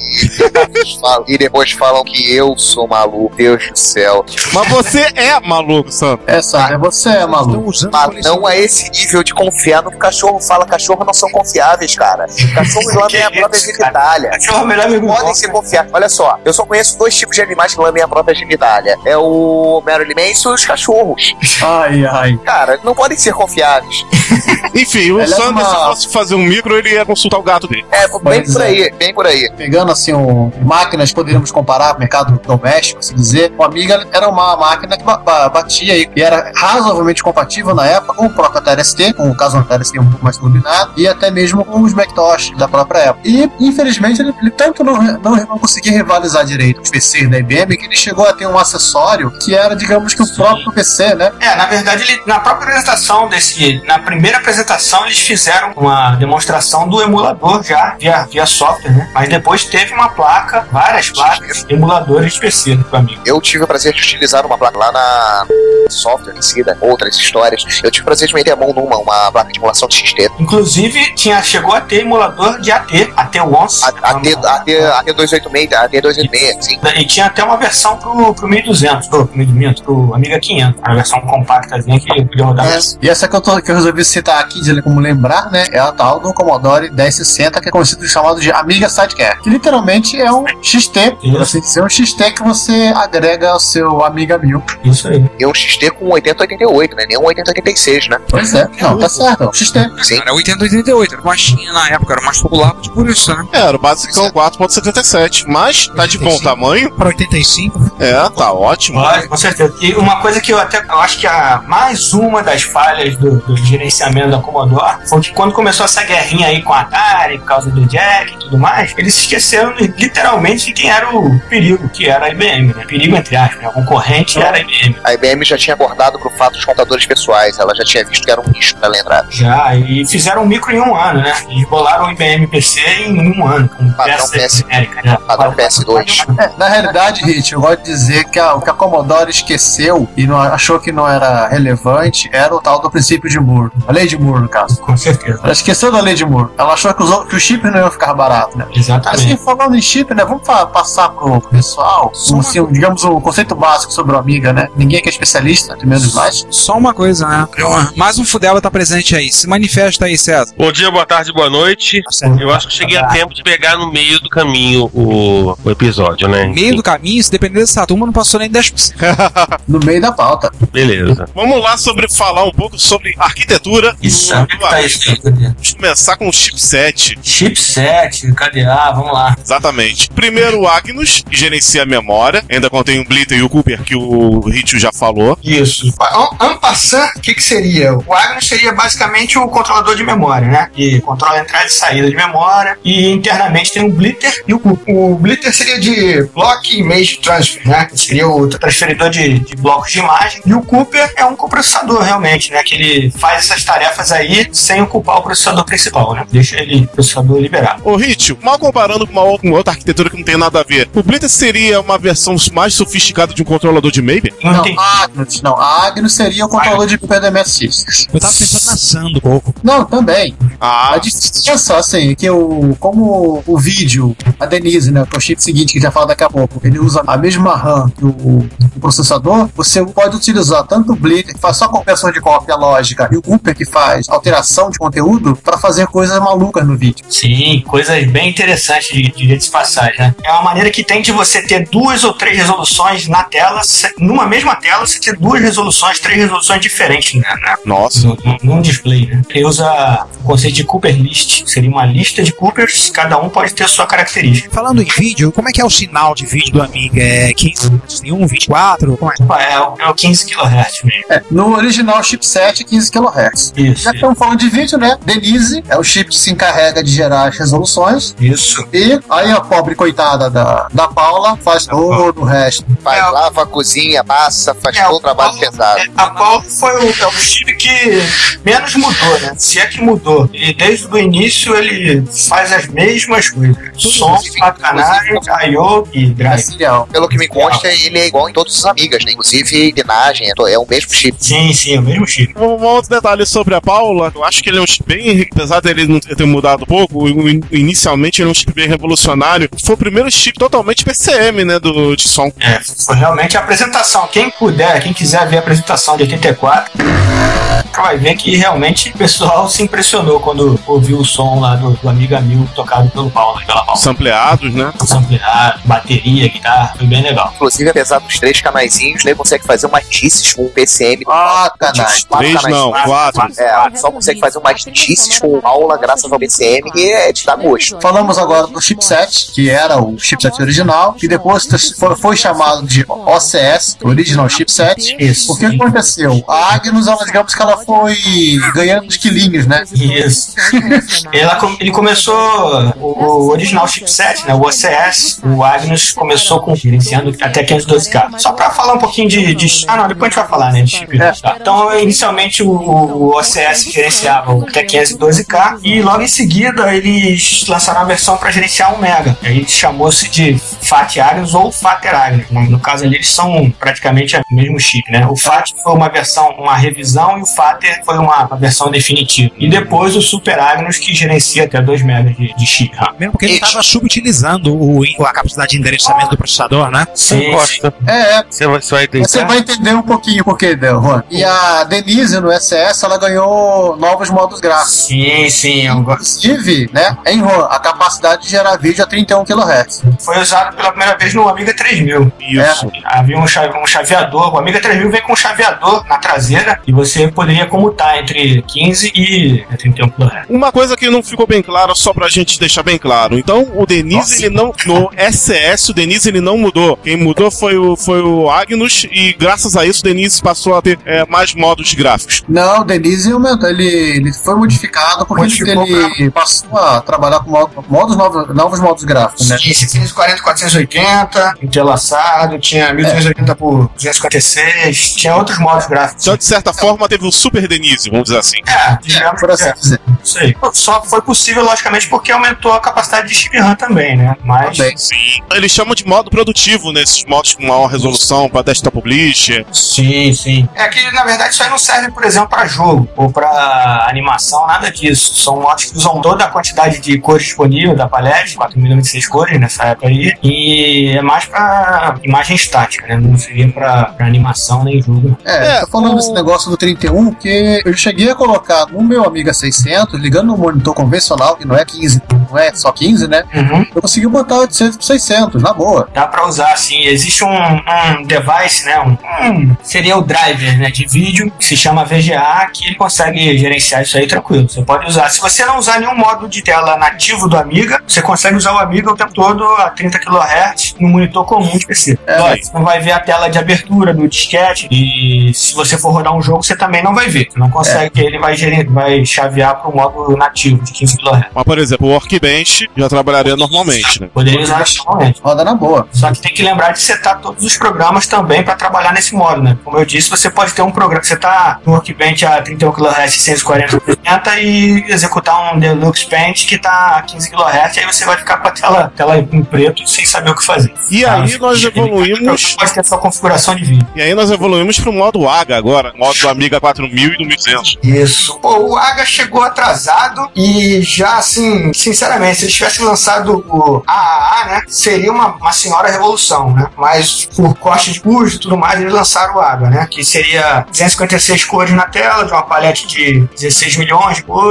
E depois falam que eu sou maluco. Deus do céu. Mas você é maluco, Santo. essa é você é maluco. Mas não a esse nível de confiar no que o cachorro fala. Cachorro não são confiáveis, cara. Cachorros lambem a própria genitália. Cachorro é o melhor amigo Podem nosso. se confiar. Olha só, eu só conheço dois tipos de animais que lambem a própria genitália. É o Marilyn Manson e os cachorros. Ai, ai. Cara, não podem ser confiáveis. Enfim, o Ela é uma- se fosse fazer um micro, ele ia consultar o gato dele. É, bem Pois por é. aí, bem por aí. Pegando assim, um, máquinas, poderíamos comparar com o mercado doméstico, assim dizer. O Amiga era uma máquina que ba- ba- batia aí, e era razoavelmente compatível na época com o próprio TRST, com o caso do TRST um pouco mais turbinado, e até mesmo com os Macintosh da própria época. E, infelizmente, ele, ele tanto não, não, não conseguia rivalizar direito com os PCs da IBM, que ele chegou a ter um acessório que era, digamos que o próprio PC, né? É, na verdade, ele, na própria apresentação desse. Na primeira apresentação, eles fizeram uma demonstração do emulador já, via, via software, né? Mas depois teve uma placa, várias placas, emuladores PC do amigo. Eu tive o prazer de utilizar uma placa lá na software em si, outras histórias. Eu tive o prazer de meter a mão numa, uma placa de emulação de XT. Inclusive, tinha, chegou a ter emulador de AT, AT Once. A- AT, AT, AT286, AT286, sim. E tinha até uma versão pro, pro 1200, pro, pro 1200, pro Amiga 500, uma versão compactazinha que podia rodar. É, e essa que eu, tô- que eu resolvi citar aqui, de como lembrar, né? É a tal do Commodore 1060, que é conhecido chamado de Amiga Sidecar. Que literalmente é um XT, por assim dizer, um XT que você agrega ao seu Amiga 1000. Isso aí. E um XT com 8088, né? Nem um 8086, né? Pois é, não, tá certo, é um XT. Sim. Era 8088, era mais tinha na época, era mais popular por isso, né? É, era o basicão 4.77, mas tá de bom 85. tamanho. Para 85, É, tá ótimo. Pode, com certeza. E uma coisa que eu até eu acho que a mais uma das falhas do, do gerenciamento da Commodore foi que quando começou essa guerrinha aí com a Atari, por causa do Jack e tudo mais, eles se esqueceram literalmente de quem era o perigo, que era a IBM, né? Perigo entre aspas, né? O concorrente era a IBM. A IBM já tinha abordado pro fato dos computadores pessoais. Ela já tinha visto que era um lixo pra ela entrar. Já, e fizeram um micro em um ano, né? Eles bolaram o IBM PC em um ano, com Padrão peça PS. genérica. né? Padrão PS2. É, na realidade, Hit, eu gosto de dizer que a- o que a Commodore esqueceu e não, achou que não era relevante era o tal do princípio de Moore. Olha lei de Moore, no caso. Com certeza. Ela esqueceu da lei de Moore. Ela achou que os, que os chips não iam ficar baratos, né? Exatamente. Assim, falando em chip, né? Vamos passar pro pessoal, um, assim, um, digamos, um conceito básico sobre o Amiga, né? Ninguém que é especialista, tem menos mais. Só uma coisa, né? Mais um Fudela tá presente aí. Se manifesta aí, César. Bom dia, boa tarde, boa noite. Eu acho que cheguei a tempo de pegar no meio do caminho o, o episódio, né? Meio do caminho, se depender dessa turma, não passou nem 10%. No meio da pauta. Beleza. Vamos lá sobre falar um pouco sobre arquitetura. Isso, do é que tá isso começar com o chipset. Chipset, cadê? Ah, vamos lá. Exatamente. Primeiro o Agnus, que gerencia a memória. Ainda contém o Blitter e o Cooper, que o Ritio já falou. Isso. En passant, o que, que seria? O Agnus seria basicamente o controlador de memória, né? Que controla a entrada e saída de memória. E internamente tem o Blitter e o Cooper. O Blitter seria de Block Image Transfer, né? Que seria o transferidor de, de blocos de imagem. E o Cooper é um coprocessador, realmente, né? Que ele faz essas tarefas aí sem ocupar o processador principal, né? Deixa ele, o processador liberado. Ô Ritio, mal comparando com uma, com outra arquitetura que não tem nada a ver, o Blitter seria uma versão mais sofisticada de um controlador de Maybe? Não, Não, tem. a Agnus, não. A Agnus seria o controlador de PP do MS-6. Eu tava pensando na Sando um pouco. Não, também. Ah, A diferença, assim, que o, como o vídeo, a Denise, né, que é o chip seguinte que a gente vai falar daqui a pouco, ele usa a mesma RAM que o, o processador, você pode utilizar tanto o Blitter, que faz só conversão de cópia lógica, e o Cooper, que faz alteração de conteúdo, para fazer coisas malucas no vídeo. Sim, coisas bem interessantes de, de, de passagem, né? É uma maneira que tem de você ter duas ou três resoluções na tela, numa mesma tela, você ter duas resoluções, três resoluções diferentes né, né, nossa. no, no- num display, né? Ele usa o conceito de Cooper List, seria uma lista de Coopers, cada um pode ter sua característica. Falando em vídeo, como é que é o sinal de vídeo do Amiga? É 15, 1, 24? Como é? É, o- é o 15 kHz mesmo. É, no original chipset, 15 kHz. Isso, Já estamos falando de vídeo, né? Denise é o chip que se encarrega de gerar as resoluções. isso. E aí a pobre coitada da, da Paula faz todo o resto. Faz É. lava, cozinha, passa, faz É, todo o trabalho Paulo- pesado. É, A Paulo foi o, é o chip que menos mudou, né? Se é que mudou. E desde o início ele faz as mesmas coisas. Som, sacanagem, I.O. e É drive. Pelo que me consta, ele é igual em todos os amigas, né? Inclusive, binagem, é é o mesmo chip. Sim, sim, é o mesmo chip. Um um outro detalhe sobre a Paula, eu acho que ele é um chip bem, apesar dele não ter mudado um pouco, inicialmente ele é um chip bem revolucionário. Foi o primeiro chip totalmente PCM, né, do, de som. É, foi realmente a apresentação. Quem puder, quem quiser ver a apresentação de 84, vai ver que realmente o pessoal se impressionou quando ouviu o som lá do, do Amiga Mil tocado pelo Paulo, pela Paula. Sampleados, né? Sampleado, bateria, guitarra, foi bem legal. Inclusive, apesar dos três canaizinhos, ele consegue fazer umas disses com o PCM. Ah, canais. Quatro Três canais. não, quatro. É, só consegue fazer umas disses com com aula graças ao BCM e é de dar gosto. Falamos agora do chipset, que era o chipset original, que depois foi chamado de OCS, Original Chipset. Isso. O que aconteceu? A Agnus, ela, digamos que ela foi ganhando os quilinhos, né? Isso. ela, ele começou o, original chipset, né, o OCS, o Agnus começou com gerenciando até 512K. Só para falar um pouquinho de, de, Ah, não, depois a gente vai falar, né, de chip. É. Tá? Então, inicialmente, o, o OCS gerenciava até 512 e logo em seguida eles lançaram a versão para gerenciar um mega. A gente chamou-se de FAT Agnes ou FATER Agnes. Né? No caso ali eles são praticamente o mesmo chip, né? O FAT foi uma versão, uma revisão e o FATER foi uma, uma versão definitiva. E depois o Super Agnes que gerencia até 2 megas de, de chip. Né? Mesmo porque ele estava subutilizando o, a capacidade de endereçamento do processador, né? Sim. É, é. Você vai, vai entender. Você vai entender um pouquinho por que, Juan. E a Denise no SS ela ganhou novos modos gráficos. Sim sim. eu gosto. Inclusive, né, em Juan, a capacidade de gerar vídeo a 31 kHz. Foi usado pela primeira vez no Amiga 3000. Isso. Havia um, chave- um chaveador, o Amiga 3000 vem com um chaveador na traseira e você poderia comutar entre 15 e 31 kHz. Uma coisa que não ficou bem clara, só pra gente deixar bem claro. Então, o Denise, ele não. No SS, o Denise ele não mudou. Quem mudou foi o, foi o Agnus, e graças a isso, o Denise passou a ter é, mais modos gráficos. Não, o Denise aumentou, ele, ele foi modificado porque Modificou ele passou a trabalhar com modo- modos novos, novos modos gráficos, né? Tinha 640 480, entrelaçado, tinha 1280 por 256, tinha outros modos gráficos. Então, de certa forma, teve o Super Super Denise, vamos dizer assim. É, digamos Por assim é, dizer. aí. Só foi possível, logicamente, porque aumentou a capacidade de chip RAM também, né? Mas. Também. Sim. Eles chamam de modo produtivo nesses modos com maior resolução para desktop publisher. Sim, sim. É que, na verdade, isso aí não serve, por exemplo, para jogo ou para animação, nada disso. São mods que usam toda a quantidade de cores disponível da palete, 4096 cores nessa época aí, e é mais para imagem estática, né? Não seria para animação nem jogo. É, É, tô falando o- desse negócio do 31, porque eu cheguei a colocar no meu Amiga 600, ligando no monitor convencional, que não é 15, não é só 15, né? Uhum. Eu consegui botar 800 por 600, na boa. Dá para usar assim. Existe um, um device, né? Um, um- seria o driver né, de vídeo que se chama VGA, que ele consegue gerenciar isso aí tranquilo. Você pode usar. Se você não usar nenhum modo de tela nativo do Amiga, você consegue usar o Amiga o tempo todo a 30 kHz no monitor comum de PC. É, Lógico, não vai ver a tela de abertura do disquete e se você for rodar um jogo, você também não vai ver. Você não consegue, porque ele vai, gerir, vai chavear para o modo nativo de 15 kHz. Mas, por exemplo, o Workbench já trabalharia normalmente, né? Poderia usar isso normalmente. Roda na boa. Só que tem que lembrar de setar todos os programas também para trabalhar nesse modo, né? Como eu disse, você pode ter um programa. Você tá no Workbench a 31 kHz, 640 80 e executar um Deluxe Paint que tá a 15 kHz, aí você vai ficar com a tela, tela em preto sem saber o que fazer. E Tá? aí nós evoluímos. Pode ter sua configuração de vídeo. E aí nós evoluímos pro modo AGA agora, modo do Amiga 4000 e do 1100. Isso. Pô, o Aga chegou atrasado e já, assim, sinceramente, se eles tivessem lançado o AAA, né, seria uma, uma senhora revolução, né? Mas por corte de custo e tudo mais, eles lançaram o Aga, né? Que seria 256 cores na tela, de uma palete de 16 milhões de cores.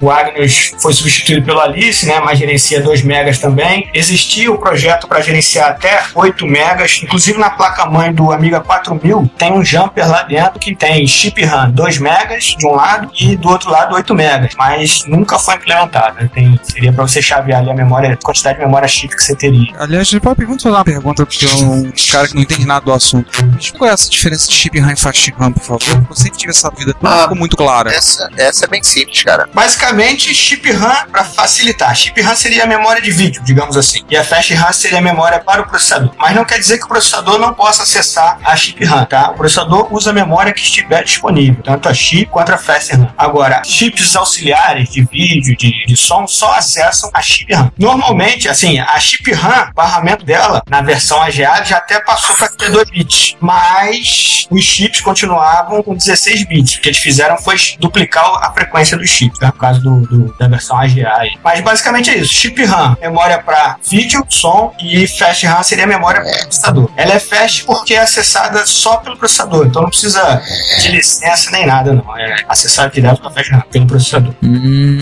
O Agnes foi substituído pelo Alice, né? Mas gerencia 2 megas também. Existia o projeto para gerenciar até 8 megas. Inclusive na placa-mãe do Amiga 4000 tem um jumper lá dentro que tem chip RAM 2 megas de um lado e do outro lado 8 megas. Mas nunca foi implementado. né? Tem, seria para você chavear ali a memória, a quantidade de memória chip que você teria. Aliás, pode perguntar fazer uma pergunta porque eu um cara que não entende nada do assunto. Qual é essa diferença de chip RAM e fast chip RAM, por favor? Eu sempre tive essa dúvida. Não Ah, ficou muito clara. Essa, essa é bem simples, cara. Basicamente, chip RAM para facilitar. Chip RAM seria a memória de vídeo, digamos assim. E a flash RAM seria a memória para o processador. Mas não quer dizer que o processador não possa acessar a chip RAM, tá? O processador usa a memória que estiver disponível, tanto a chip quanto a flash RAM. Agora, chips auxiliares de vídeo, de, de som, só acessam a chip RAM. Normalmente, assim, a chip RAM, o barramento dela, na versão AGA, já até passou para 32 bits. Mas os chips continuavam com 16 bits. O que eles fizeram foi duplicar a frequência dos chips? No caso do, do- da versão AGA. aí. Mas basicamente é isso. Chip RAM, memória para vídeo, som e flash RAM seria a memória para o processador. Ela é fast porque é acessada só pelo processador. Então não precisa de licença nem nada, não. É acessado direto pela flash RAM, pelo processador. Hum.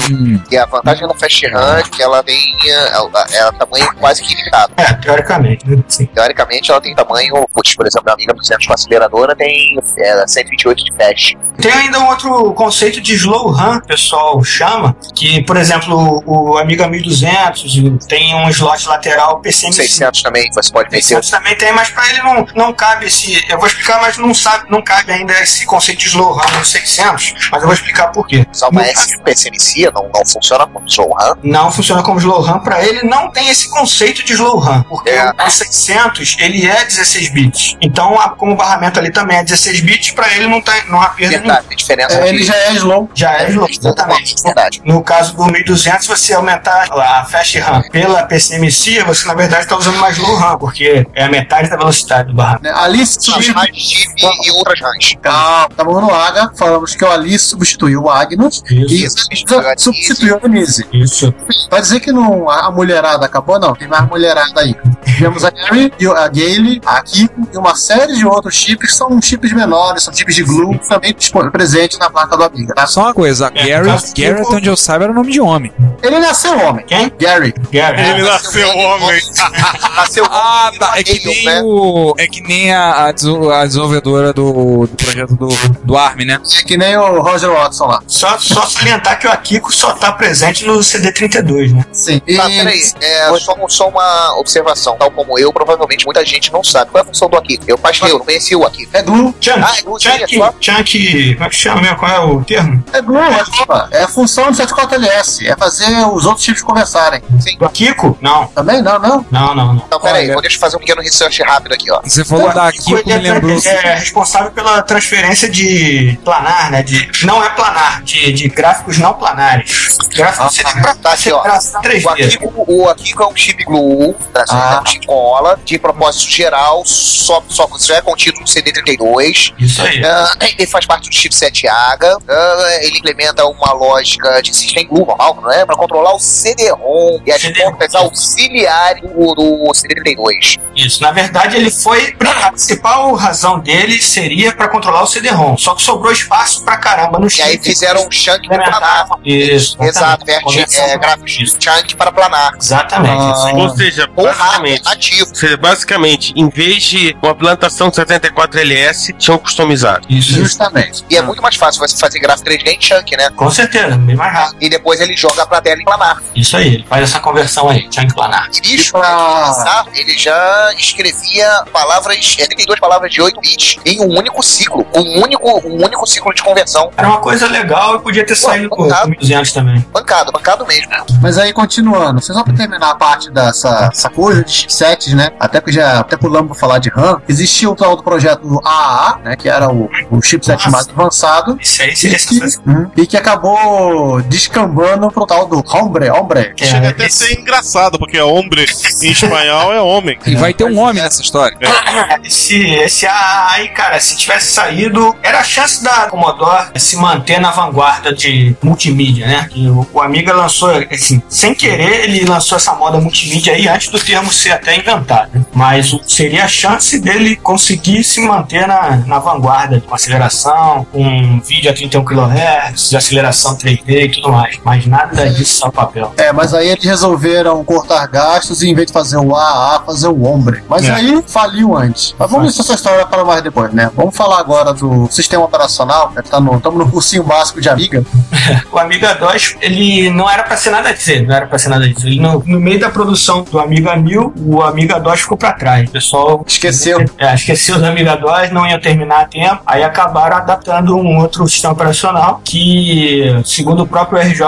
E a vantagem da Fast RAM é que ela tem ela, ela é tamanho quase que ilimitado. É, teoricamente, né? Sim. Teoricamente, ela tem tamanho, putz, por exemplo, a amiga 200 com aceleradora tem é, 128 de fast. Tem ainda um outro conceito de slow RAM, o pessoal chama, que, por exemplo, o Amiga 1200 tem um slot lateral PCM 600 também, você pode vencer. 600 também tem, mas para ele não, não cabe esse. Eu vou explicar, mas não sabe, não cabe ainda esse conceito de slow RAM no 600, mas eu vou explicar por quê. Só uma S PCMC não, não funciona como slow RAM. Não funciona como slow RAM para ele, não tem esse conceito de slow RAM, porque É. o 600 ele é 16 bits. Então, a- como o barramento ali também é 16 bits, para ele não, tem, não há perda nenhuma. Verdade, tem diferença É, de... ele já é slow. Já é slow, exatamente. Verdade. No caso do 1200, se você aumentar a fast RAM pela PCMC, você na verdade está usando mais low RAM, porque é a metade da velocidade do barramento. Né? Ali substituiu. chip e outras RAMs. Calma, tava no AGA, falamos que o Ali substituiu o Agnus e Isso. Isa substituiu a Denise. Isso. Vai dizer que não, a a mulherada acabou? Não, tem mais mulherada aí. Temos a Gary, e a Gale, a Kiko e uma série de outros chips que são chips menores, são chips de glue, também presentes na placa do Amiga. Tá? Só uma coisa, É, Gary, Gary, tipo- até onde eu saiba, era o nome de homem. Ele nasceu homem. Quem? Gary. Gary. Ele nasceu homem. Nasceu Ah, homem, tá. É que nem né? o. É que nem a, a desenvolvedora do, do projeto do, do ARM, né? É que nem o Roger Watson lá. Só, só salientar que o Akiko só está presente no CD32 32, né? Sim. Tá, peraí, é, só, só uma observação, tal como eu, provavelmente muita gente não sabe. Qual é a função do Akiko? Eu passei, eu não conhecia o Akiko. É glue. Chunk, Ah, é glue, sim, é chunk, chunk, como é que chama mesmo? Qual é o termo? É glue, é, é a função do 74LS. É fazer os outros chips conversarem. Sim. Do Kiko? Não, Também? Não, não. não, não, não. Então, peraí, Olha. vou deixa eu fazer um pequeno research rápido aqui, ó. Você falou da Kiko, Ele é, me lembrou. ele é responsável pela transferência de planar, né? De, não é planar, de, de gráficos não planares. Gráficos de Tá aqui, ó. O 3D. Akiko, o Akiko é um chip glue, tá certo? Ah. É um chip cola, de propósito geral, só, só já é contido no CD32. Isso aí. Ah, ele faz parte do chipset AGA. Ah, ele implementa uma lógica de system glue normal, não é? Para controlar o CD-ROM e as portas auxiliares do, do CD32. Isso. Na verdade, ele foi. A principal razão dele seria para controlar o CD-ROM. Só que sobrou espaço pra caramba no E chip. aí fizeram um chunk para planar. Isso. Exato, verte é, pra- gráficos Isso. chunk para planar. Exatamente. Ah. Ou seja, basicamente, ativo. seja, basicamente, em vez de uma plantação de 74LS, tinham customizado. Isso, isso. Justamente. E é muito mais fácil você fazer gráfico 3D em chunk, né? Com certeza, bem mais rápido. E depois ele joga pra tela em planar. Isso aí, ele faz essa conversão aí. E bicho, E pra- começar, ele já escrevia palavras, é, 32 palavras de 8 bits em um único ciclo. Um único, um único ciclo de conversão. Era uma coisa legal e podia ter saído por bancado. 1200 também. Bancado, bancado mesmo. Mas aí, continuando, só pra terminar a parte dessa essa coisa de chipsets, né? Até que já até pulamos pra falar de RAM, existia o tal do projeto do AAA, né? Que era o, o chipset Nossa. mais avançado. Isso aí E seria que. Hum, e que acabou descambando pro tal do Hombre, Hombre. É, Chega até a ser engraçado, porque hombre em espanhol é homem. E vai ter um homem nessa história. Esse, esse AA aí, cara, se tivesse saído, era a chance da Commodore se manter na vanguarda de multimídia, né? Que o, o Amiga lançou, assim, sem querer, ele lançou essa moda multimídia aí antes do termo ser até inventado. né? Mas seria a chance dele conseguir se manter na, na vanguarda com aceleração, com vídeo a 31 kHz, de aceleração 3D e tudo mais. Mas nada disso só papel. É, mas aí eles resolveram cortar gastos e em vez de fazer o AAA, fazer o Hombre. Mas É. aí faliu antes. Mas vamos deixar essa história para mais depois, né? Vamos falar agora do sistema operacional. né? Tá no, estamos no cursinho básico de Amiga. O Amiga 2, ele não era pra ser nada disso, não era pra ser nada disso. Ele no, no meio da produção do Amiga 1000, o Amiga 2 ficou pra trás. O pessoal Esqueceu. é, esqueceu do Amiga 2, não ia terminar a tempo, aí acabaram adaptando um outro sistema operacional que, segundo o próprio RJ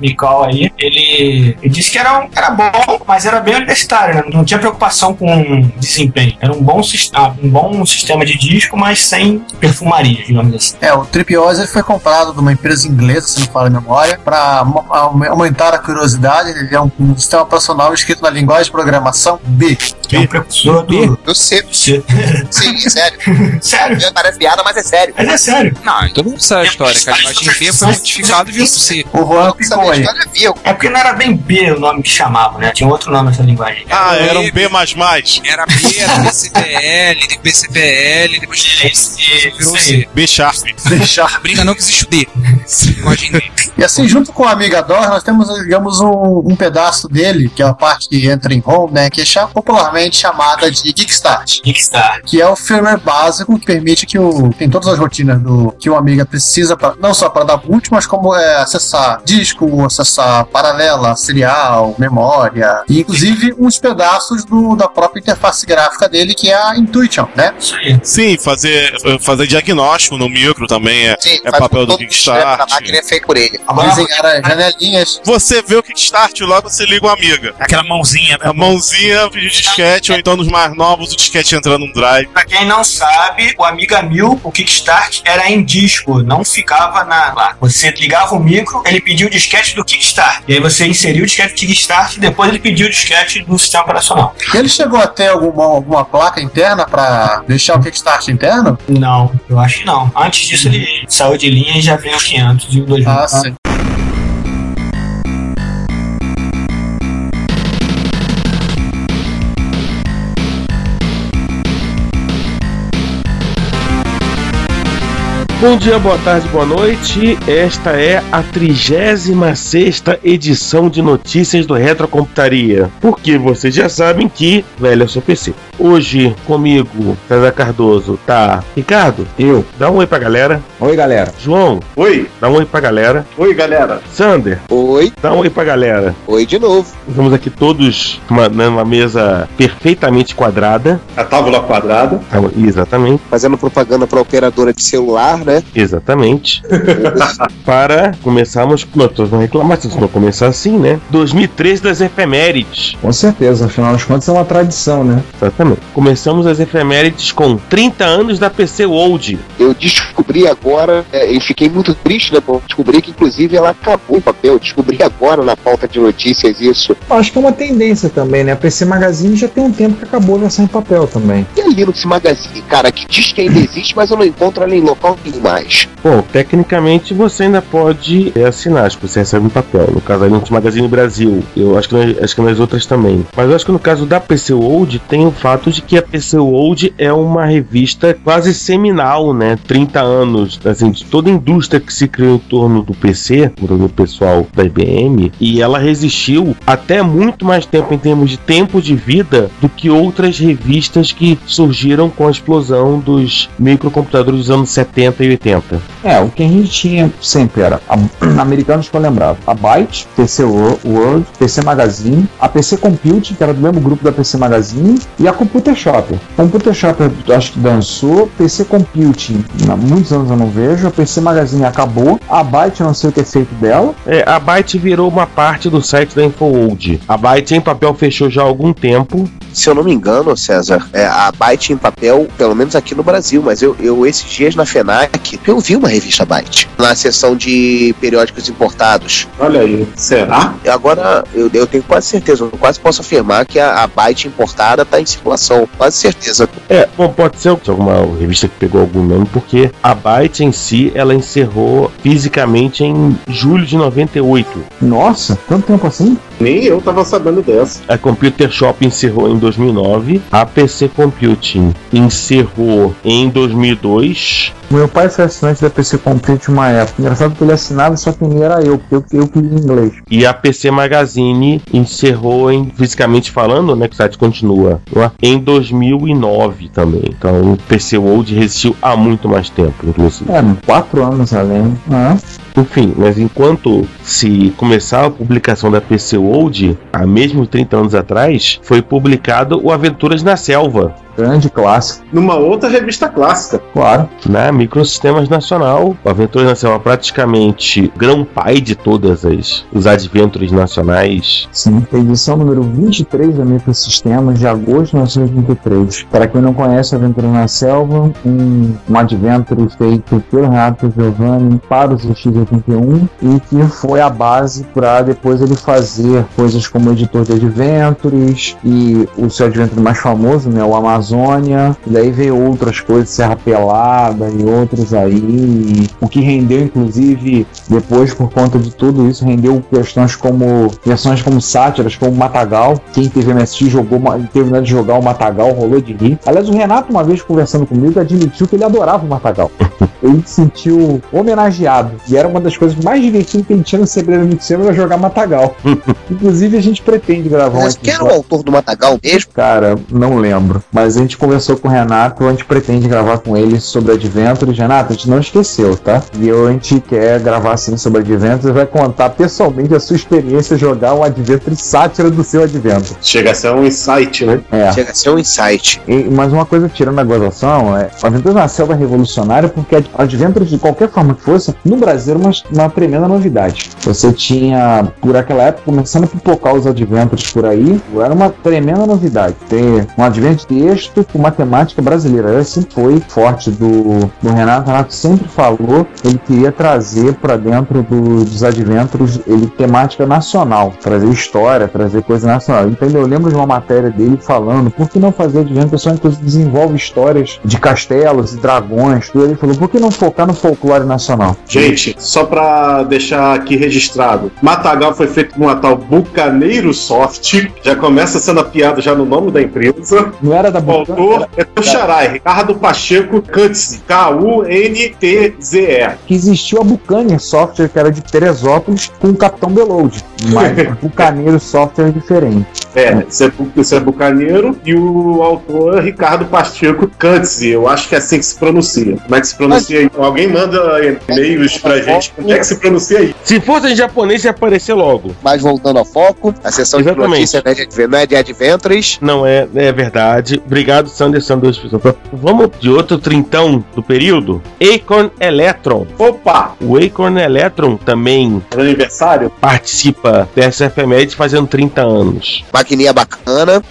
Mikal aí, ele, ele disse que era, um- era bom, mas era bem universitário, né? não tinha preocupação com desempenho. Era um bom, ah, um bom sistema de disco, mas sem perfumaria, digamos assim. É, o Tripiosa ele foi comprado de uma empresa inglesa, se não fala a memória, para aumentar a curiosidade. Ele é um, um sistema operacional escrito na linguagem de programação B. Que é um precursor do, Do C. do C. Sim, é sério. Sério? Parece piada, mas é sério. Mas é sério. Não, todo mundo sabe a história, que a linguagem B foi modificado e virou C. O Juan minha aí. é via. É porque não era bem B o nome que chamava, né? Tinha outro nome nessa linguagem. Ah, era um B. Era B, era BCPL, depois BCPL, depois Esse- virou C. B Sharp. Deixar. Brinca não que existe o D. Linguagem D. E assim, junto com o Amiga DOS, nós temos, digamos, um, um pedaço dele, que é a parte que entra em home, né? Que é popularmente chamada de Kickstart. Kickstarter. Que é o firmware básico que permite que o. tem todas as rotinas do que o Amiga precisa, pra, não só para dar boot, mas como é, acessar disco, acessar paralela, serial, memória, e inclusive uns pedaços do, da própria interface gráfica dele, que é a Intuition, né? Isso aí. Sim, fazer, fazer diagnóstico no micro também é, Sim, é papel do Kickstart. da máquina é feito por ele. Agora, Desenhar as janelinhas. Você vê o Kickstart, logo você liga o Amiga. Aquela mãozinha. A mãozinha de disquete, ou então nos mais novos, o disquete entrando num drive. pra quem não sabe, o Amiga 1000, o Kickstart, era em disco, não ficava na. Lá. Você ligava o micro, ele pediu o disquete do Kickstart. E aí você inseriu o disquete do Kickstart e depois ele pediu o disquete do sistema operacional. Ele chegou a ter alguma, alguma placa interna para deixar o Kickstart interno? Não, eu acho que não. Antes disso ele saiu de linha e já veio o 500 e o 2000. Ah, sim. Bom dia, boa tarde, boa noite. Esta é a 36 edição de notícias do Retrocomputaria. Porque vocês já sabem que, velho, eu sou PC. Hoje comigo, César Cardoso, tá Ricardo? Eu. Dá um oi pra galera. Oi, galera. João, Oi, dá um oi pra galera. oi galera. Sander, Oi, dá um oi pra galera. oi de novo. Estamos aqui todos numa, numa mesa perfeitamente quadrada. A tábula quadrada. Tá, Exatamente, Fazendo propaganda pra operadora de celular, né? exatamente. para começarmos. Não, tô não reclamar se não começar assim, né? 2003 das efemérides. Com certeza, afinal das contas é uma tradição, né? Exatamente. Começamos as efemérides com 30 anos da PC World. Eu descobri agora, é, e fiquei muito triste, né? Por descobrir que inclusive ela acabou o papel. Eu descobri agora na pauta de notícias isso. Acho que é uma tendência também, né? A PC Magazine já tem um tempo que acabou a versão em papel também. E a Linux Magazine, cara, que diz que ainda existe, mas eu não encontro ela em local nenhum mais. Bom, tecnicamente você ainda pode é, assinar, acho que você recebe um papel. No caso da Linux Magazine Brasil, eu acho que, nas, acho que nas outras também. Mas eu acho que no caso da PC World tem o fato de que a PC World é uma revista quase seminal, né? 30 anos, assim, de toda a indústria que se criou em torno do PC, do pessoal da IBM, e ela resistiu até muito mais tempo em termos de tempo de vida do que outras revistas que surgiram com a explosão dos microcomputadores dos anos 70 e 80. É, o que a gente tinha sempre era a- americanos que eu lembrava. A Byte, PC Wo- World, PC Magazine, a PC Computing, que era do mesmo grupo da PC Magazine, e a Computer Shopper. Computer Shopper acho que dançou, PC Computing, há muitos anos eu não vejo, a PC Magazine acabou, a Byte eu não sei o que é feito dela. É, a Byte virou uma parte do site da InfoWorld. A Byte em papel fechou já há algum tempo. Se eu não me engano, César, é, a Byte em papel, pelo menos aqui no Brasil, mas eu, eu esses dias na FENAC, eu vi uma revista Byte, na seção de periódicos importados. Olha aí, será? Agora, eu, eu tenho quase certeza, eu quase posso afirmar que a, a Byte importada está em circulação, quase certeza. É, bom, pode ser alguma revista que pegou algum nome, porque a Byte em si, ela encerrou fisicamente em julho de 98. Nossa, tanto tempo assim? Nem eu tava sabendo dessa. A Computer Shop encerrou em 2009. A PC Computing encerrou em 2002. Meu pai foi assinante da PC Computing uma época. Engraçado que ele assinava, só que nem era eu, porque eu, eu que li inglês. E a PC Magazine encerrou, em, fisicamente falando, né, que o site continua, lá, em 2009 também. Então o PC World resistiu há muito mais tempo, inclusive. É, quatro anos além. Ah, Enfim, mas enquanto se começar a publicação da PC World, há mesmo 30 anos atrás, foi publicado o Aventuras na Selva, grande clássico, Numa outra revista clássica. claro. na Microsistemas Nacional. O Aventuras na Selva praticamente grão-pai de todas as os adventures nacionais. Sim, edição número 23 da Microsistemas, de agosto de 1923. Para quem não conhece Aventura na Selva, um, um adventure feito pelo Renato Giovanni para os X81 e que foi a base para depois ele fazer coisas como editor de adventures e o seu adventure mais famoso, né, o Amazônia. E daí veio outras coisas, Serra Pelada e outros aí. e o que rendeu, inclusive, depois, por conta de tudo isso, rendeu questões como versões como sátiras, como Matagal. Quem teve MSX jogou, terminou de jogar o Matagal, rolou de rir. Aliás, o Renato, uma vez conversando comigo, admitiu que ele adorava o Matagal. Ele se sentiu homenageado. E era uma das coisas mais divertidas que ele tinha no Segredo do Cinema era jogar Matagal. Inclusive, a gente pretende gravar um Mas quem era o autor do Matagal mesmo? Cara, não lembro. Mas a gente conversou com o Renato, a gente pretende gravar com ele sobre Adventures. Renato, a gente não esqueceu, tá? E eu, a gente quer gravar assim sobre Adventures e vai contar pessoalmente a sua experiência jogar um Adventure sátira do seu Adventure. Chega a ser um insight, né? É. Chega a ser um insight. E- mas uma coisa tirando a gozação é o Aventuras na Selva é revolucionário porque Ad- Adventures, de qualquer forma que fosse, no Brasil era uma, uma tremenda novidade. Você tinha, por aquela época, começando a pipocar os Adventures por aí, era uma tremenda novidade. Ter um Advent texto com matemática brasileira. Ela sempre foi forte do, do Renato. O Renato sempre falou que ele queria trazer para dentro do- dos Adventures ele temática nacional, trazer história, trazer coisa nacional. Então eu lembro de uma matéria dele falando por que não fazer Adventures só inclusive desenvolve histórias de castelos e dragões, tudo. Ele falou, por que não focar no folclore nacional? Gente, só pra deixar aqui registrado, Matagal foi feito por uma tal Bucaneiro Soft. Já começa sendo a piada já no nome da empresa. Não era da O autor é o Xarai, Ricardo Pacheco Kutz, K-U-N-T-Z-E. que existiu a Buccaneer Software, que era de Teresópolis, com o Capitão Beload. Mas o Bucaneiro Software é diferente. É, isso é, isso é Bucaneiro e o autor é Ricardo Pacheco Cantzi. Eu acho que é assim que se pronuncia. Como é que se pronuncia aí? Alguém manda e-mails pra gente. Como é que se pronuncia aí? Se fosse em japonês, ia aparecer logo. Mas voltando ao foco, a sessão Exatamente. de notícias não é de Adve- não é de Adventures. Não é, é verdade. Obrigado, Sander Sanders. Vamos de outro trintão do período? Acorn Electron. Opa! O Acorn Electron também É aniversário? participa dessa efeméride fazendo 30 anos. Maquininha bacana.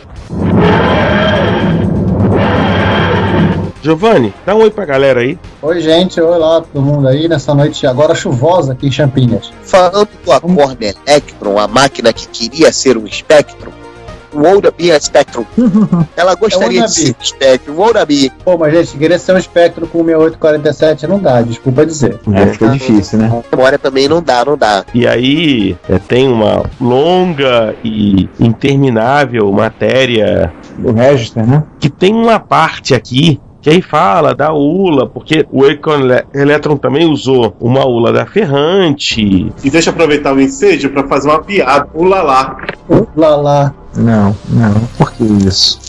Giovanni, dá um oi pra galera aí. Oi, gente. Oi lá, todo mundo aí nessa noite agora chuvosa aqui em Champinhas. Falando do Acorn Electron, a máquina que queria ser um Spectrum. O Ourabi é Spectrum. Ela gostaria É de ser Spectrum. O Ourabi. Pô, mas gente, querer ser um espectro com 6847 não dá, desculpa dizer. É, fica difícil, né? A memória também não dá, não dá. E aí é, tem uma longa e interminável matéria O Register, né? que tem uma parte aqui que aí fala da ULA, porque o Ele- Electron também usou uma ULA da Ferrante. E deixa eu aproveitar o ensejo pra fazer uma piada. O Lalá. Não, não. Por que isso?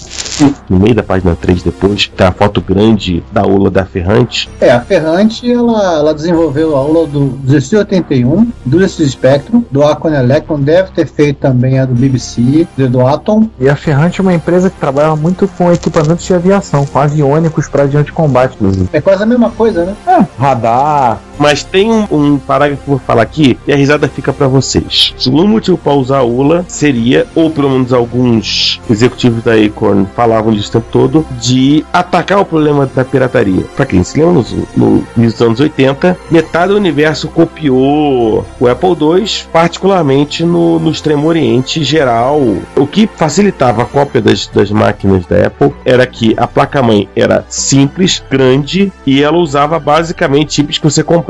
No meio da página 3 depois, tá a foto grande da ULA da Ferrante. É, a Ferrante, ela, ela desenvolveu a aula do 1681, do Spectrum, do Acon Electron, deve ter feito também a do BBC, do Atom. E a Ferrante é uma empresa que trabalha muito com equipamentos de aviação, com aviônicos para avião de combate, inclusive. É quase a mesma coisa, né? É, radar. Mas tem um, um parágrafo que eu vou falar aqui e a risada fica pra vocês. O motivo para usar a ULA seria, ou pelo menos alguns executivos da Acorn falavam disso o tempo todo, de atacar o problema da pirataria. Pra quem se lembra, nos, no, nos anos 80, metade do universo copiou o Apple II, particularmente no, no Extremo Oriente geral. O que facilitava a cópia das, das máquinas da Apple era que a placa-mãe era simples, grande e ela usava basicamente chips que você comprava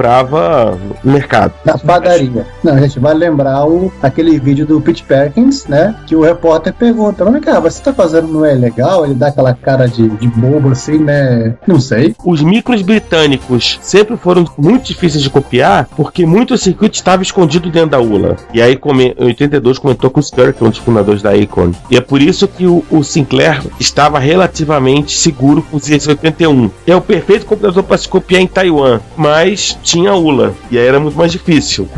no mercado. Na padaria. Não, a gente vai lembrar o, aquele vídeo do Pete Perkins, né? Que o repórter pergunta: Mas, cara, você tá fazendo não é legal? Ele dá aquela cara de, de bobo assim, né? Não sei. Os micros britânicos sempre foram muito difíceis de copiar porque muito circuito estava escondido dentro da ULA. E aí, come- em 82, comentou com o é um dos fundadores da Acorn. E é por isso que o, o Sinclair estava relativamente seguro com o ZX81. É o perfeito computador para se copiar em Taiwan, mas tinha ULA. E aí era muito mais difícil.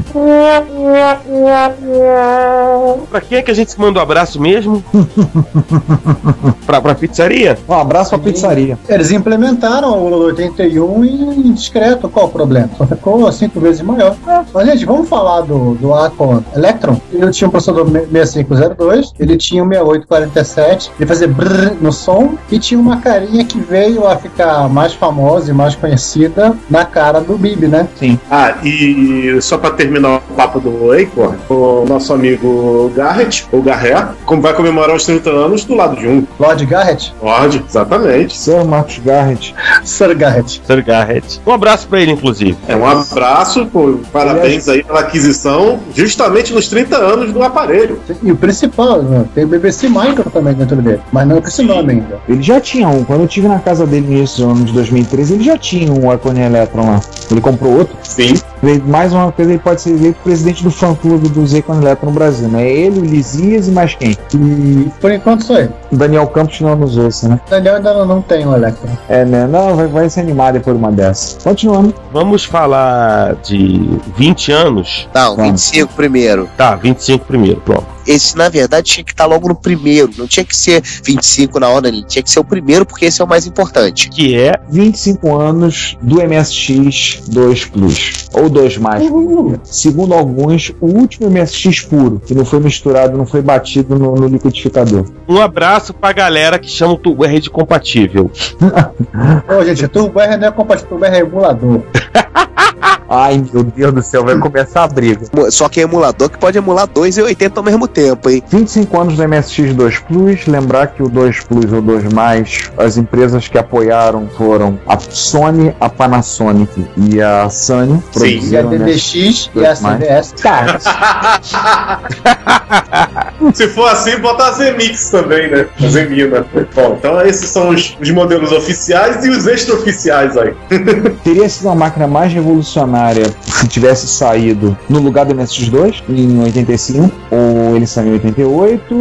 Pra quem é que a gente manda um abraço mesmo? pra, pra pizzaria? Um abraço pra pizzaria. Eles implementaram o Lula 81 em discreto, qual o problema? Só ficou cinco vezes maior. Mas, gente, vamos falar do, do Acon Electron. Ele tinha um processador 6502, ele tinha um 6847, ele fazia brrr no som e tinha uma carinha que veio a ficar mais famosa e mais conhecida na cara do Bibi, né? Sim. Ah, e só pra terminar o papo do Acorn, o nosso amigo Garrett, ou Garré, como vai comemorar os 30 anos do lado de um. Lord Garrett, Lorde, exatamente. Sir Marcos Garrett. Sir Garrett. Sir Garrett. Um abraço pra ele, inclusive. É um abraço, pô, parabéns aí pela aquisição, justamente nos 30 anos do aparelho. E o principal, né? tem o BBC Micro também dentro dele, mas não com esse nome ainda. Ele já tinha um. Quando eu estive na casa dele no início do ano de 2013, ele já tinha um Icone Electron lá. Ele comprou outro. Sim. Ele- Mais uma coisa, ele pode ser eleito presidente do fã-clube do Icone Electron no Brasil, né? Ele, o Lisias e mais quem? E por enquanto ele. O Daniel Campos não nos ouça, né? O Daniel ainda não, não tem o Electron. É, né? Não, vai, vai se animar depois de uma dessa. Continuando. Vamos falar de 20 anos. Não, Vamos. 25 primeiro. Tá, 25 primeiro, pronto. Esse, na verdade, tinha que estar logo no primeiro. Não tinha que ser 25 na ordem, ele tinha que ser o primeiro, porque esse é o mais importante. Que é 25 anos do MSX 2 Plus. Ou 2 mais. Segundo alguns, o último MSX puro, que não foi misturado, não foi batido no, no liquidificador. um abraço pra galera que chama o Turbo R de compatível. Ô, gente, Turbo R não é compatível, Turbo R é emulador. Ai, meu Deus do céu, vai começar a briga. Só que é emulador que pode emular 2 e 80 ao mesmo tempo, hein? 25 anos do MSX 2 Plus, lembrar que o 2 Plus ou 2 Mais, as empresas que apoiaram foram a Sony, a Panasonic e a Sony. E a né? DDX e a CDS. Cara, Se for assim, bota a Zemix também, né? A Zemina. Bom, então esses são os, os modelos oficiais e os extra-oficiais aí. teria sido a máquina mais revolucionária se tivesse saído no lugar do MSX2 em 85, ou ele saiu em 88.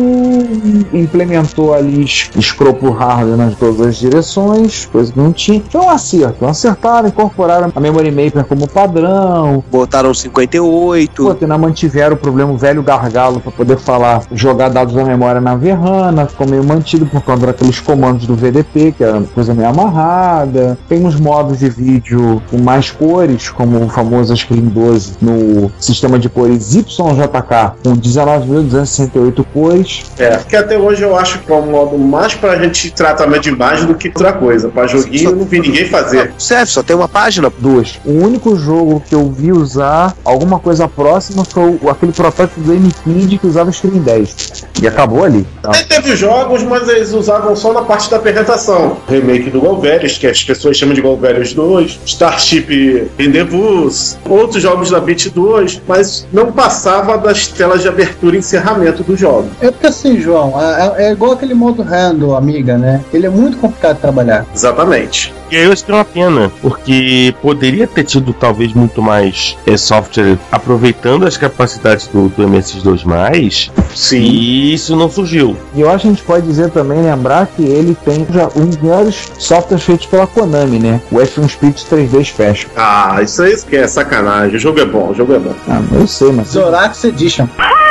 implementou ali es- escropo hardware nas todas as direções, coisa que não tinha. Foi um acerto. Acertaram, incorporaram a Memory Maker como padrão. Botaram 58. Pô, ainda mantiveram o problema o velho gargalo para poder falar, jogar dados da memória na Verrana, ficou meio mantido por conta daqueles comandos do VDP, que era uma coisa meio amarrada. Tem uns modos de vídeo com mais cores, como o famoso Screen 12 no sistema de cores YJK, com 19.268 cores. É, que até hoje eu acho que é um modo mais pra gente tratamento de imagem do que outra coisa. Pra joguinho eu não vi ninguém fazer. Serve, só tem uma página. Duas. O único jogo que eu vi usar alguma coisa próxima foi o- aquele protótipo do M-Kid que usava Screen 10. E acabou ali. Aí teve jogos, mas eles usavam só na parte da apresentação. Remake do Golverius, que as pessoas chamam de Golverius 2, Starship Rendezvous, outros jogos da Beat 2, mas não passava das telas de abertura e encerramento do jogo. É porque assim, João, é, é igual aquele modo handle, amiga, né? Ele é muito complicado de trabalhar. Exatamente. E aí eu acho que é uma pena, porque poderia ter tido talvez muito mais é, software aproveitando as capacidades do, do MS2, Sim. e isso não surgiu. E eu acho que a gente pode dizer também, lembrar que ele tem já um dos melhores softwares feitos pela Konami, né? O F1 Spirit 3D Special. Ah, isso aí que é sacanagem. O jogo é bom, o jogo é bom. Ah, eu sei, mas. Zorax Edition. O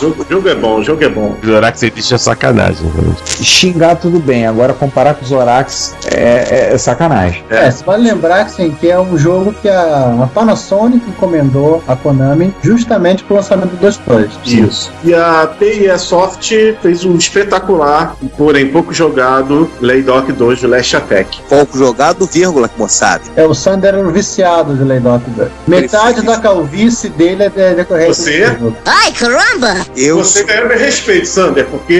jogo, o jogo é bom, o jogo é bom. Zorax Edition é sacanagem. realmente. Xingar tudo bem, agora comparar com o Zorax é, é- é sacanagem. É, você vai lembrar assim, que é um jogo que a, a Panasonic encomendou a Konami justamente pro lançamento do dois Plus. Isso. E a TIE Soft fez um espetacular, porém pouco jogado, Laydock 2 do Last Attack. Pouco jogado, vírgula, moçada. É, o Sander era um viciado de Laydock 2. Metade da calvície dele é decorrente Você? Ai, caramba! Eu Você ganhou meu respeito, Sander, porque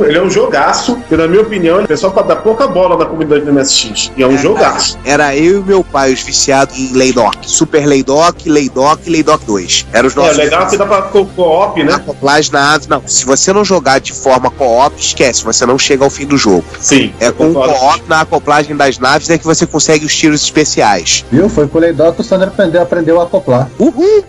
ele é um jogaço, e na minha opinião, ele é só pra dar pouca bola na comunidade do MSX. E é um jogaço. Era eu e meu pai os viciados em Laydock. Super Laydock, Laydock e Laydock 2. Era os É nossos. legal que dá pra co- co-op, né? Acoplagem na. Não, se você não jogar de forma co-op, esquece, você não chega ao fim do jogo. Sim. É com co-op na acoplagem das naves é que você consegue os tiros especiais. Viu? Foi com o Laydock que o Sander aprendeu, aprendeu a acoplar. Uhul!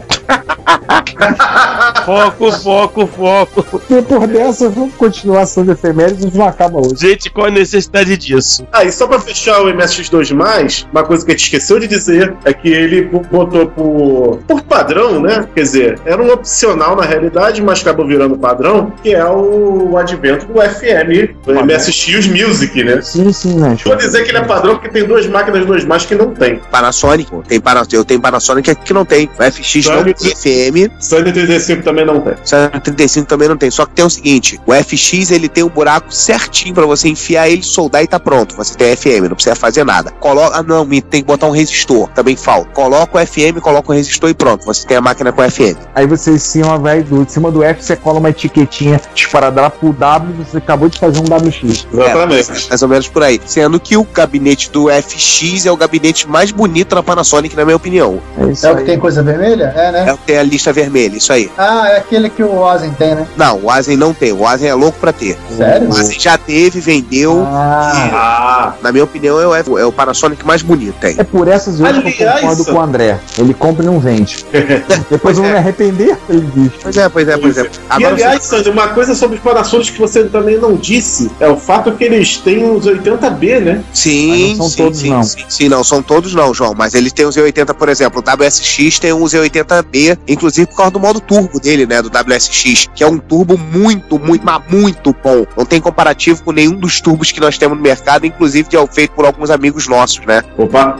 Foco, foco, foco. Depois dessa, vamos continuar sendo efemérides, a gente não acaba hoje. Gente, qual a necessidade disso? Ah, e só pra fechar o MSX2, uma coisa que a gente esqueceu de dizer é que ele botou por, por padrão, né? Quer dizer, era um opcional na realidade, mas acabou virando padrão, que é o, advento do FM, do MSX Music, né? Sim, sim, né? Vou dizer que ele é padrão porque tem duas máquinas 2 mais que não tem. Panasonic, tem Pana- eu tenho Panasonic aqui que não tem. O FX não Sabe- tem FM, Sunny 35 também não tem. O 35 também não tem. Só que tem o seguinte: o FX ele tem um buraco certinho pra você enfiar ele, soldar e tá pronto. Você tem FM, não precisa fazer nada. Coloca, ah, não, tem que botar um resistor, também falta. Coloca o FM, coloca o resistor e pronto. Você tem a máquina com FM. Aí você em cima vai do em cima do F, você cola uma etiquetinha disparada pro W, você acabou de fazer um WX. Exatamente. Mais ou menos por aí. Sendo que o gabinete do FX é o gabinete mais bonito da Panasonic, na minha opinião. É isso É o que tem coisa vermelha? É, né? É o que tem a lista vermelha, isso aí. Ah, é aquele que o Ozen tem, né? Não, o Asen não tem. O Asen é louco pra ter. Sério? O Asen já teve, vendeu. Ah, Ah, Na minha opinião, é o, é o Panasonic mais bonito, tem. É por essas vezes que eu concordo com o André. Ele compra e não vende. Depois eu vou me arrepender, ele diz. Pois é, pois é, pois é. e Agora aliás, Sandy, uma coisa sobre os Panasonic que você também não disse é o fato que eles têm uns 80B, né? Sim, Mas não são sim, todos, sim, não. Sim, sim, não são todos não, João. Mas ele tem o Z80, por exemplo. O WSX tem um Z80B, inclusive por causa do modo turbo dele, né? Do WSX, que é um turbo muito, muito, mas muito bom. Não tem comparativo com nenhum dos turbos que nós temos no mercado, inclusive que é feito por alguns amigos nossos, né? Opa!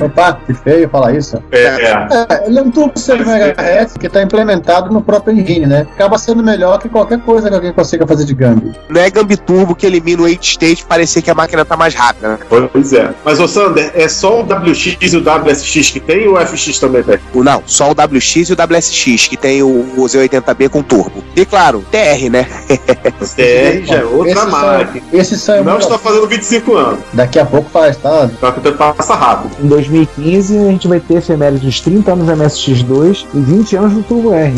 opa, que feio falar isso. É, é. É, ele é um turbo 100 MHz que está implementado no próprio engine, né? Acaba sendo melhor que qualquer coisa que alguém consiga fazer de Gambi. Não é Gambi Turbo que elimina o 8 stage para parecer que a máquina tá mais rápida, né? Pois é. Mas, ô Sander, é só o WX e o WSX que tem ou o FX também tem? O- Não, só o WX e o WSX, que tem o, o Z80B com turbo. E claro, TR, né? TR já é outra Esses são- máquina. Esses são Não está fazendo 25 anos. Daqui a pouco faz, tá? Tá que o tempo passa rápido. Em 2015 a gente vai ter efemérides dos 30 anos do MSX2 e 20 anos do Turbo R.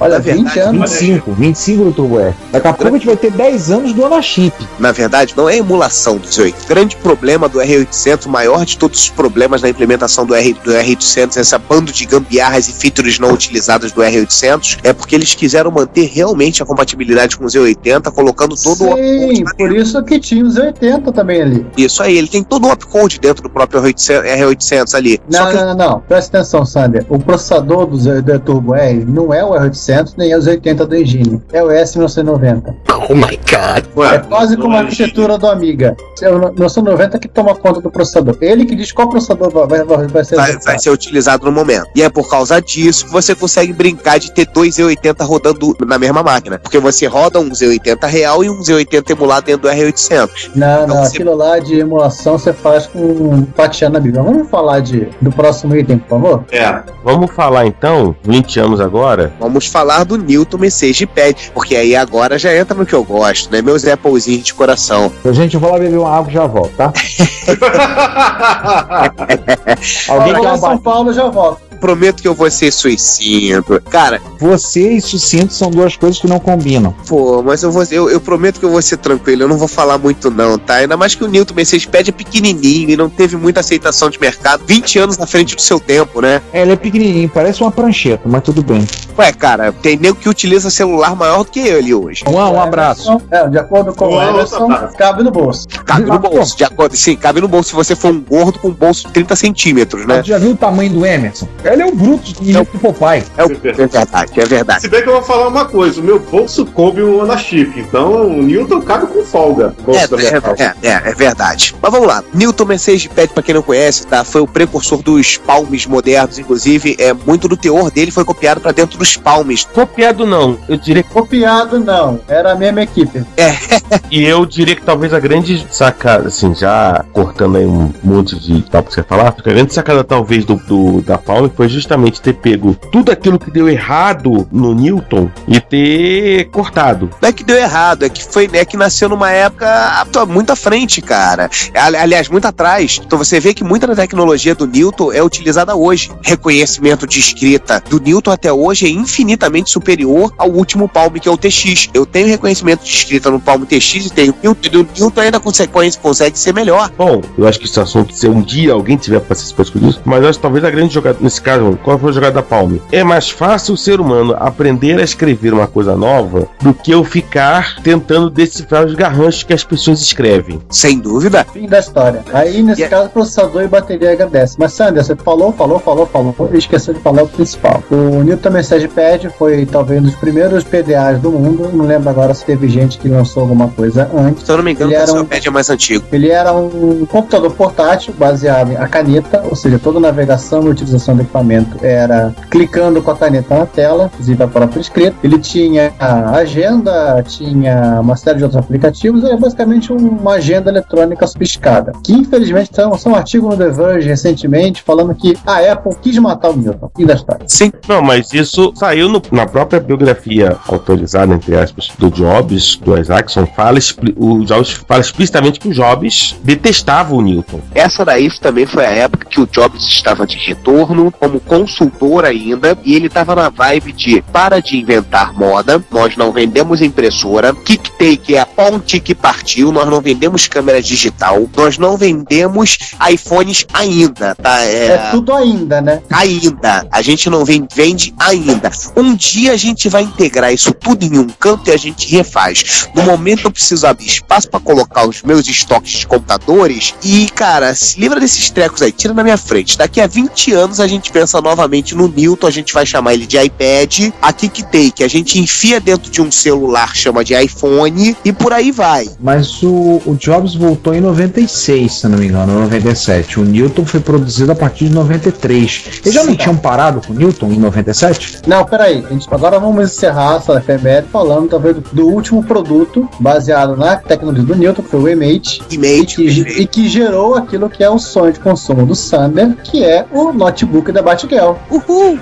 Olha, verdade, 20 anos. 25, 25 do Turbo R. Daqui a pouco a gente vai ter 10 anos do Anachip. Na verdade, não é emulação do Z8. O grande problema do R800, o maior de todos os problemas na implementação do, R, do R800, essa bando de gambiarras e features não utilizadas do R800, é porque eles quiseram manter realmente a compatibilidade com o Z80, colocando todo o Sim, por isso que tinha os 80 também ali. Isso aí, ele tem todo o opcode dentro do próprio R800, R800 ali. Não, Só que não, não, não. Presta atenção, Sander. O processador do, Z- do Turbo R não é o R800 nem é os 80 do Engine. É o S1990. Oh my god. É quase como a arquitetura do Amiga. É o 1990 que toma conta do processador. Ele que diz qual processador vai, vai, vai ser Vai, vai ser utilizado no momento. E é por causa disso que você consegue brincar de ter dois Z80 rodando na mesma máquina. Porque você roda um Z80 real e um Z80 emulado dentro do R800. Não, Então não, você- aquilo lá de emulação você faz com fatiando a Bíblia. Vamos falar de, do próximo item, por favor? É. Vamos falar então, 20 anos agora, Vamos falar do Newton Message Pad, porque aí agora já entra no que eu gosto, né? Meus Applezinhos de coração. Gente, eu vou lá beber uma água e já volto, tá? Alguém em São Paulo já volto. Prometo que eu vou ser suicínio. Cara, Você e sucinto são duas coisas que não combinam. pô, mas eu, vou, eu, eu prometo que eu vou ser tranquilo, eu não vou falar muito não, tá? Ainda mais que o Newton Message Pad é pequenininho e não teve muita aceitação de mercado. 20 anos na frente do seu tempo, né? É, ele é pequenininho, parece uma prancheta, mas tudo bem. Ué, cara, tem nego que utiliza celular maior do que ele hoje. Um, um abraço. É, de acordo com o Emerson, cabe no bolso. Cabe no bolso, de acordo. Sim, cabe no bolso se você for um gordo com um bolso de 30 centímetros, né? Já viu o tamanho do Emerson? Ele é o bruto e o Popeye. É, o- é verdade, é verdade. Se bem que eu vou falar uma coisa, o meu bolso coube um Anachip, então o Newton cabe com folga. É, é, é, é verdade. Mas vamos lá. Newton Message Pad, pra quem não conhece, tá? Foi o precursor dos palmes modernos, inclusive, é muito do teor dele foi copiado pra dentro dos palmes. Copiado não, eu diria que Copiado não, era a mesma equipe. E eu diria que talvez a grande sacada, assim, já cortando aí um monte de tal pra você falar, a grande sacada talvez do, do- da Palme foi justamente ter pego tudo aquilo que deu errado no Newton e ter cortado. Não é que deu errado, é que foi, é que nasceu numa época muito à frente, cara. Ali- Aliás, muito atrás. Então você vê que muita da tecnologia do Newton é utilizada hoje. Reconhecimento de escrita do Newton até hoje é infinitamente superior ao último Palm, que é o TX. Eu tenho reconhecimento de escrita no Palm TX e tenho Newton, e o Newton ainda consequência consegue ser melhor. Bom, eu acho que esse assunto, se um dia alguém tiver participado com isso, mas eu acho que talvez a grande jogada, nesse caso, qual foi a jogada da Palme? É mais fácil o ser humano aprender a escrever uma coisa nova do que eu ficar tentando decifrar os garranchos que as pessoas escrevem. Sem dúvida. Fim da história. Aí, nesse Yeah. caso, processador e bateria agradece. Mas, Sander, você falou, falou, falou, falou e esqueceu de falar o principal. O Newton Message Foi talvez um dos primeiros PDAs do mundo. Não lembro agora se teve gente que lançou alguma coisa antes. Se eu não me engano, Ele o era um- é mais antigo. Ele era um computador portátil baseado em a caneta, ou seja, toda a navegação e utilização do equipamento era clicando com a caneta na tela, inclusive a própria escrita. Ele tinha a agenda, tinha uma série de outros aplicativos, era basicamente uma agenda eletrônica sofisticada. Que infelizmente são, são um artigo no The Verge recentemente falando que a Apple quis matar o Newton. Fim da história. Sim. Não, mas isso saiu no- na própria biografia autorizada, entre aspas, do Jobs, do Isaacson, fala, o Jobs fala explicitamente que o Jobs detestava o Newton. Essa daí também foi a época que o Jobs estava de retorno, como consultor ainda, e ele estava na vibe de para de inventar moda, nós não vendemos impressora, KickTake é a ponte que partiu, nós não vendemos câmera digital, nós não vendemos iPhones ainda, tá? É, tudo ainda, né? ainda. A gente não vem- vende ainda. Um dia a gente vai integrar isso tudo em um canto e a gente refaz. No momento eu preciso abrir espaço para colocar os meus estoques de computadores e, cara, se livra desses trecos aí, tira na minha frente. Daqui a 20 anos a gente pensa novamente no Newton, a gente vai chamar ele de iPad, a KickTake a gente enfia dentro de um celular, chama de iPhone e por aí vai. Mas o, o Jobs voltou em 96, se não me engano, ou 97. O Newton foi produzido a partir de 93. Eles já não tinham parado com o Newton em 97? Não, peraí. A gente, agora vamos encerrar essa efeméride falando talvez do, do último produto baseado na tecnologia do Newton, que foi o Emate, e Image, que, e que gerou aquilo que é o sonho de consumo do Sander, que é o notebook da Batgirl. Uhul!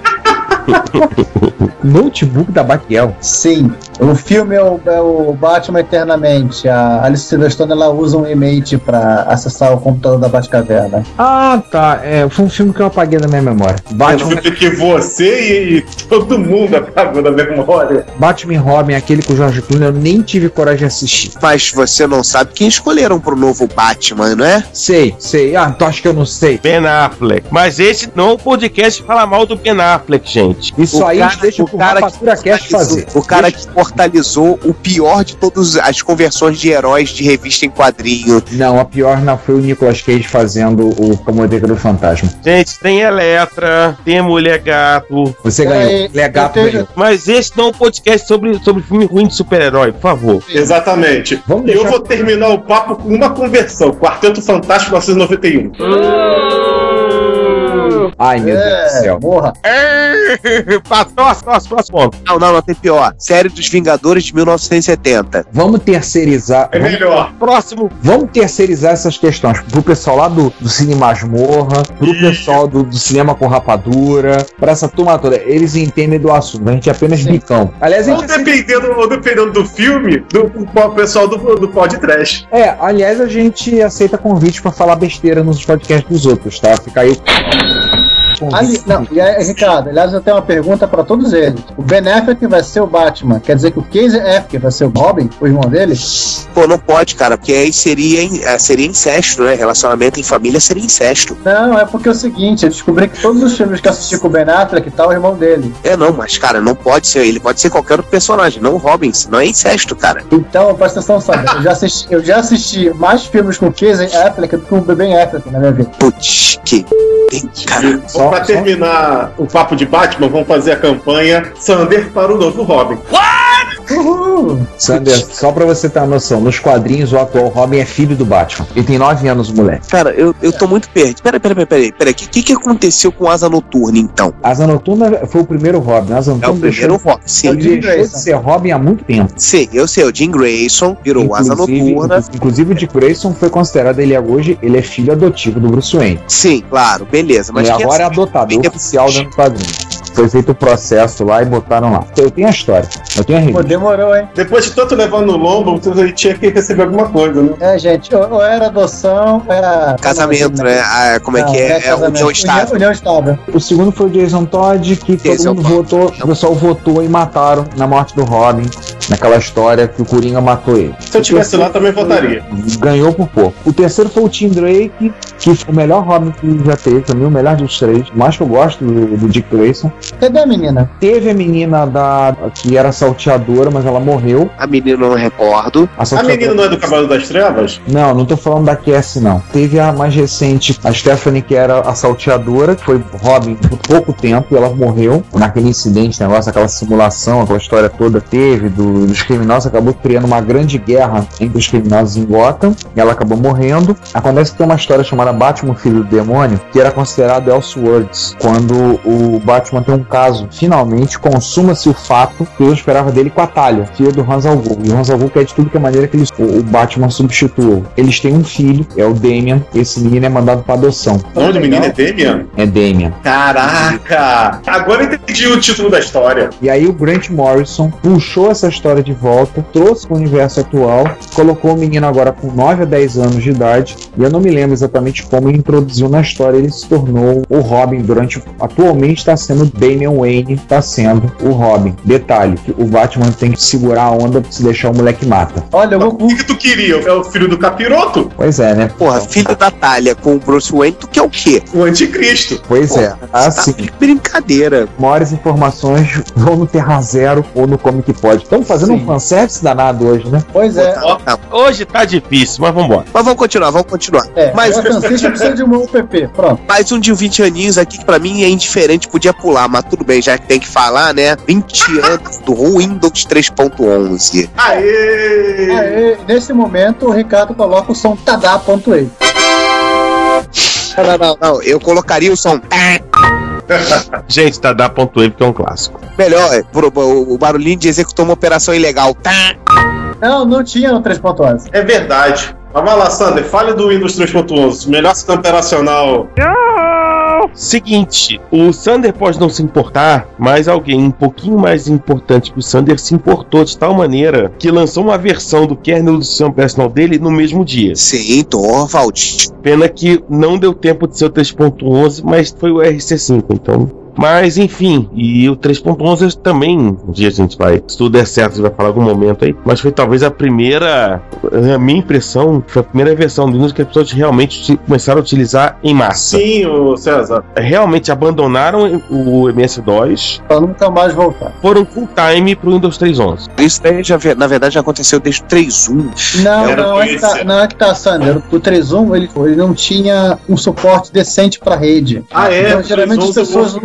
Notebook da Batiel. Sim. O filme é o, é o Batman Eternamente. A Alice Silverstone ela usa um e-mail pra acessar o computador da Batcaverna. Ah, tá. É, foi um filme que eu apaguei da minha memória. Batman, vi que você e todo mundo apagou da memória. Batman Robin, aquele com o George Clooney, eu nem tive coragem de assistir. Mas você não sabe quem escolheram pro novo Batman, não é? Sei, sei. Ah, tu acha que eu não sei? Ben Affleck. Mas esse não é um podcast que fala mal do Ben Affleck, gente. Isso O aí cara- deixa o cara Rapatura Cast fazer. O cara que imortalizou o pior de todas as conversões de heróis de revista em quadrinho. Não, a pior não foi o Nicolas Cage fazendo o Camoteca do Fantasma. Gente, tem Eletra, tem Mulher Gato. Você ganhou. Ele é gato, Mas esse não é um podcast sobre, sobre filme ruim de super-herói, por favor. Exatamente. Vamos E eu deixar- vou terminar o papo com uma conversão. Quarteto Fantástico 1991. Ai, meu Deus do É, céu. morra. Próximo, próximo, próximo ponto. Não, não, não tem pior. Série dos Vingadores de 1970. Vamos terceirizar. É vamos- melhor. Próximo. Vamos terceirizar essas questões pro pessoal lá do, do Cine Masmorra, pro pessoal do, do Cinema com Rapadura, pra essa turma toda. Eles entendem do assunto, a gente é apenas bicão. Aliás, a Ou gente aceita- dependendo, ou dependendo do filme, do, do pessoal do, do pod trash. é, aliás, a gente aceita convite pra falar besteira nos podcasts dos outros, tá? Fica aí. Ali, não, e aí, Ricardo, aliás, eu tenho uma pergunta pra todos eles. O Ben Affleck vai ser o Batman. Quer dizer que o Casey Affleck vai ser o Robin, o irmão dele? Pô, não pode, cara, porque aí seria, eh, seria incesto, né? Relacionamento em família seria incesto. Não, é porque é o seguinte, eu descobri que todos os filmes que eu assisti com o Ben Affleck tá o irmão dele. É, não, mas, cara, não pode ser. Ele pode ser qualquer outro personagem, não o Robin. Não é incesto, cara. Então, presta atenção, sabe? Eu já assisti, eu já assisti mais filmes com o Casey Affleck do que com o Ben Affleck na minha vida. Putz, que. Cara. Só- pra só- terminar o papo de Batman, vamos fazer a campanha Sander para o novo Robin. Uhul! Sander, só pra você ter uma noção, nos quadrinhos o atual Robin é filho do Batman. Ele tem 9 anos, o moleque. Cara, eu, eu tô muito perdido. Pera, pera, pera, pera. Pera, o que, que, que aconteceu com Asa Noturna, então? Asa Noturna foi o primeiro Robin. Asa É o Noturna primeiro deixou, Robin. Sim, ele Jim deixou de Grayson. ser Robin há muito tempo. sim, eu sei. O Jim Grayson virou Asa Inclusive- Noturna. Inclusive o Dick Grayson foi considerado ele é hoje, ele é filho adotivo do Bruce Wayne. Sim, claro, beleza. Mas e agora é adotado, é oficial dentro do quadrinho. Foi feito o processo lá e botaram lá. Eu tenho a história, eu tenho a Pô, revista. demorou, hein? Depois de tanto levar no lombo, você tinha que receber alguma coisa, né? É, gente, ou, era adoção, ou era. Casamento, né? Ah, como é Não, que é? É casamento. união estável. União estável. O segundo foi o Jason Todd, que todo Jason mundo Todd. votou, o pessoal votou e mataram na morte do Robin, naquela história que o Coringa matou ele. Se eu tivesse lá, também votaria. Ganhou por pouco. O terceiro foi o Tim Drake, que foi o melhor Robin que já teve, pra mim, o melhor dos três. O mais que eu gosto do, do Dick Grayson. Cadê a menina? Teve a menina da que era salteadora, mas ela morreu. A menina eu não recordo. A, A menina não é do Cavalo das Trevas? Não, não tô falando da Cassie, não. Teve a mais recente, a Stephanie, que era a salteadora, que foi Robin por pouco tempo, e ela morreu naquele incidente, negócio, aquela simulação, aquela história toda teve do- dos criminosos, acabou criando uma grande guerra entre os criminosos em Gotham, e ela acabou morrendo. Acontece que tem uma história chamada Batman, Filho do Demônio, que era considerado Elseworlds, quando o Batman tem um caso, finalmente consuma-se o fato que eu esperava dele com a Talia, filha do Hans Al Ghul. E o Hans Al Ghul quer de tudo que é maneira que eles, o, o Batman substituiu. Eles têm um filho, é o Damian, esse menino é mandado para adoção. O nome do menino é Damian? É Damian. Caraca! Agora eu entendi o título da história. E aí o Grant Morrison puxou essa história de volta, trouxe para o universo atual, colocou o menino agora com 9 a 10 anos de idade, e eu não me lembro exatamente como ele introduziu na história, ele se tornou o Robin durante. Atualmente está sendo Damian Wayne, está sendo o Robin. Detalhe, que o Batman tem que segurar a onda pra se deixar o moleque mata. Olha, o O que, que tu queria? É o filho do capiroto? Pois é, né? Porra, filho da Talia com o Bruce Wayne, tu quer o quê? O anticristo. Pois é. Tá Assim, de brincadeira. maiores informações vão no Terra Zero ou no Comic Pod. Estamos fazendo Sim. um fanservice danado hoje, né? Pois é. Hoje tá difícil, mas vambora. Mas vamos continuar, vamos continuar. É, Mas- Francisco precisa de um UPP. Pronto. Mais um de 20 aninhos aqui que pra mim é indiferente, podia pular, mas tudo bem, já que tem que falar, né? 20 anos do Windows 3.11. Aê! Aí, nesse momento, o Ricardo coloca o som tadá.ei. Não, não, não, não, eu colocaria o som Gente, tá da ponto wave que é um clássico. melhor, é, pro- o o barulhinho de executou uma operação ilegal. Tá. Não, não tinha no 3.11. É verdade. Mas vai lá, Sander, fale do Windows 3.11. Melhor sistema operacional. Seguinte, o Sander pode não se importar, mas alguém um pouquinho mais importante que o Sander se importou de tal maneira que lançou uma versão do kernel do sistema operacional dele no mesmo dia. Sim, Torvald. Pena que não deu tempo de ser o 3.11, mas foi o RC5, então mas, enfim, e o 3.11 também, um dia a gente vai, se tudo der certo, a gente vai falar em algum momento aí, mas foi talvez a primeira, a minha impressão, foi a primeira versão do Linux que as pessoas realmente começaram a utilizar em massa. Sim, o César. Realmente abandonaram o MS-DOS. Pra nunca mais voltar. Foram full time pro Windows 3.11. Isso daí, já, na verdade, já aconteceu desde o 3.1. Não, não é, que tá, não é que tá, Sander. O 3.1 ele, ele não tinha um suporte decente pra rede. Ah, é? Então, geralmente as pessoas.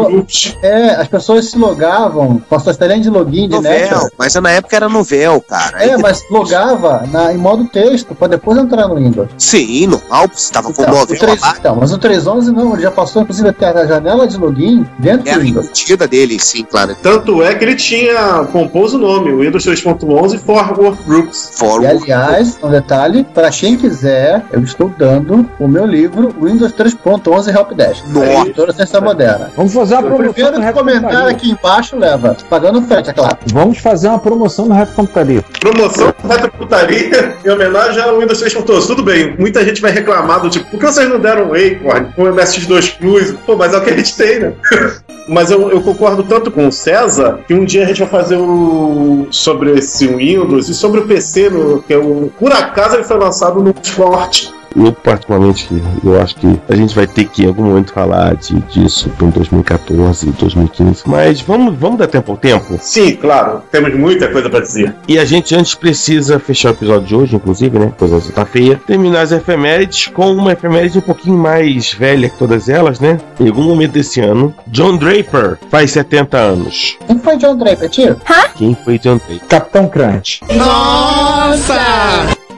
É, as pessoas se logavam com a sua telinha de login de Novel, mas na época era novel, cara. É, mas logava na, em modo texto pra depois entrar no Windows. Sim, normal, você tava com Então, novel o 3, lá. então, mas o 311 não, ele já passou inclusive até a janela de login dentro Era do Windows. embutida dele, sim, claro. Tanto é que ele tinha, compôs o nome, o Windows 3.11 for Workgroups. For E aliás, um detalhe, para quem quiser, eu estou dando o meu livro Windows 3.11 Helpdesk. Nossa. Editora Ciência Moderna. Vamos fazer uma O primeiro no que Reto comentar Computaria. aqui embaixo leva, pagando frete, é claro. Vamos fazer uma promoção no Reto Computaria. Promoção retrocutaria em homenagem ao Windows 3.11. Tudo bem, muita gente vai reclamar do tipo, por que vocês não deram um Acorn, um MSX2 Plus? Pô, mas é o que a gente tem, né? Mas eu, eu concordo tanto com o César que um dia a gente vai fazer o sobre esse Windows e sobre o PC, no, que é o. Por acaso ele foi lançado no Sport. Eu, particularmente, eu acho que a gente vai ter que em algum momento falar de, disso em 2014 e 2015. Mas vamos, vamos dar tempo ao tempo. Sim, claro, temos muita coisa pra dizer. E a gente antes precisa fechar o episódio de hoje, inclusive, né? Pois você tá feia. Terminar as efemérides com uma efeméride um pouquinho mais velha que todas elas, né? Em algum momento desse ano, John Draper faz 70 anos. Quem foi John Draper, tio? Quem foi John Draper? Capitão Crunch.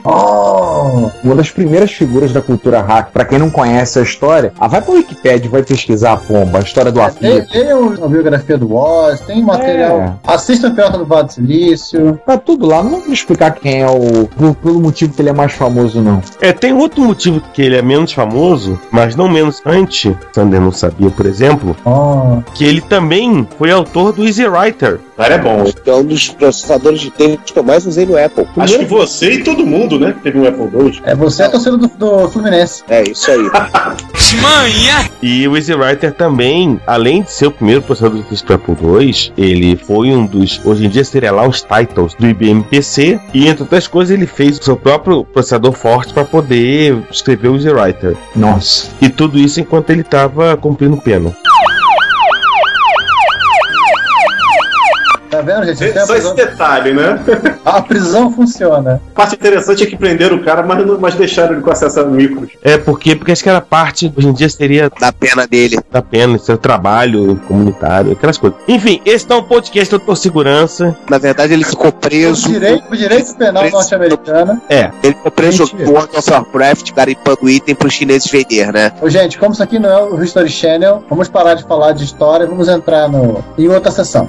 Oh! Uma das primeiras figuras da cultura hack. Pra quem não conhece a história, ah, vai pra Wikipedia e vai pesquisar a pomba, a história do Tem, Afito. tem o- a biografia do Woz, tem material. Assista o Piota do Vale do Silício. Tá tudo lá, não vou explicar quem é o. por- pelo motivo que ele é mais famoso, não. É, tem outro motivo que ele é menos famoso, mas não menos antes, Sander não sabia, por exemplo, Oh. que ele também foi autor do Easy Writer. Cara, é bom. É um dos processadores de texto que eu mais usei no Apple. Acho que você e todo mundo, né? Teve um Apple II. É você a torcida do, do Fluminense. É isso aí. Manhã! E o Easy Writer também, além de ser o primeiro processador de texto para Apple II, ele foi um dos, hoje em dia seria lá os titles do IBM PC, e entre outras coisas ele fez o seu próprio processador forte para poder escrever o Easy Writer. Nossa. E tudo isso enquanto ele estava cumprindo pena. Tá vendo, gente? Só esse prisão, detalhe, né? a prisão funciona. A parte interessante é que prenderam o cara, mas, não- mas deixaram ele com acesso a micros. É porque, porque acho que era parte, hoje em dia seria Da pena dele. da pena, seu trabalho comunitário, aquelas coisas. Enfim, esse é um podcast do Doutor Segurança. Na verdade, ele ficou O preso. direito, o direito penal Preso. norte-americano. É, Ele ficou preso no World of Warcraft, garimpando item pros chineses vender, né? Ô, gente, como isso aqui não é o History Channel, vamos parar de falar de história, vamos entrar no, em outra sessão.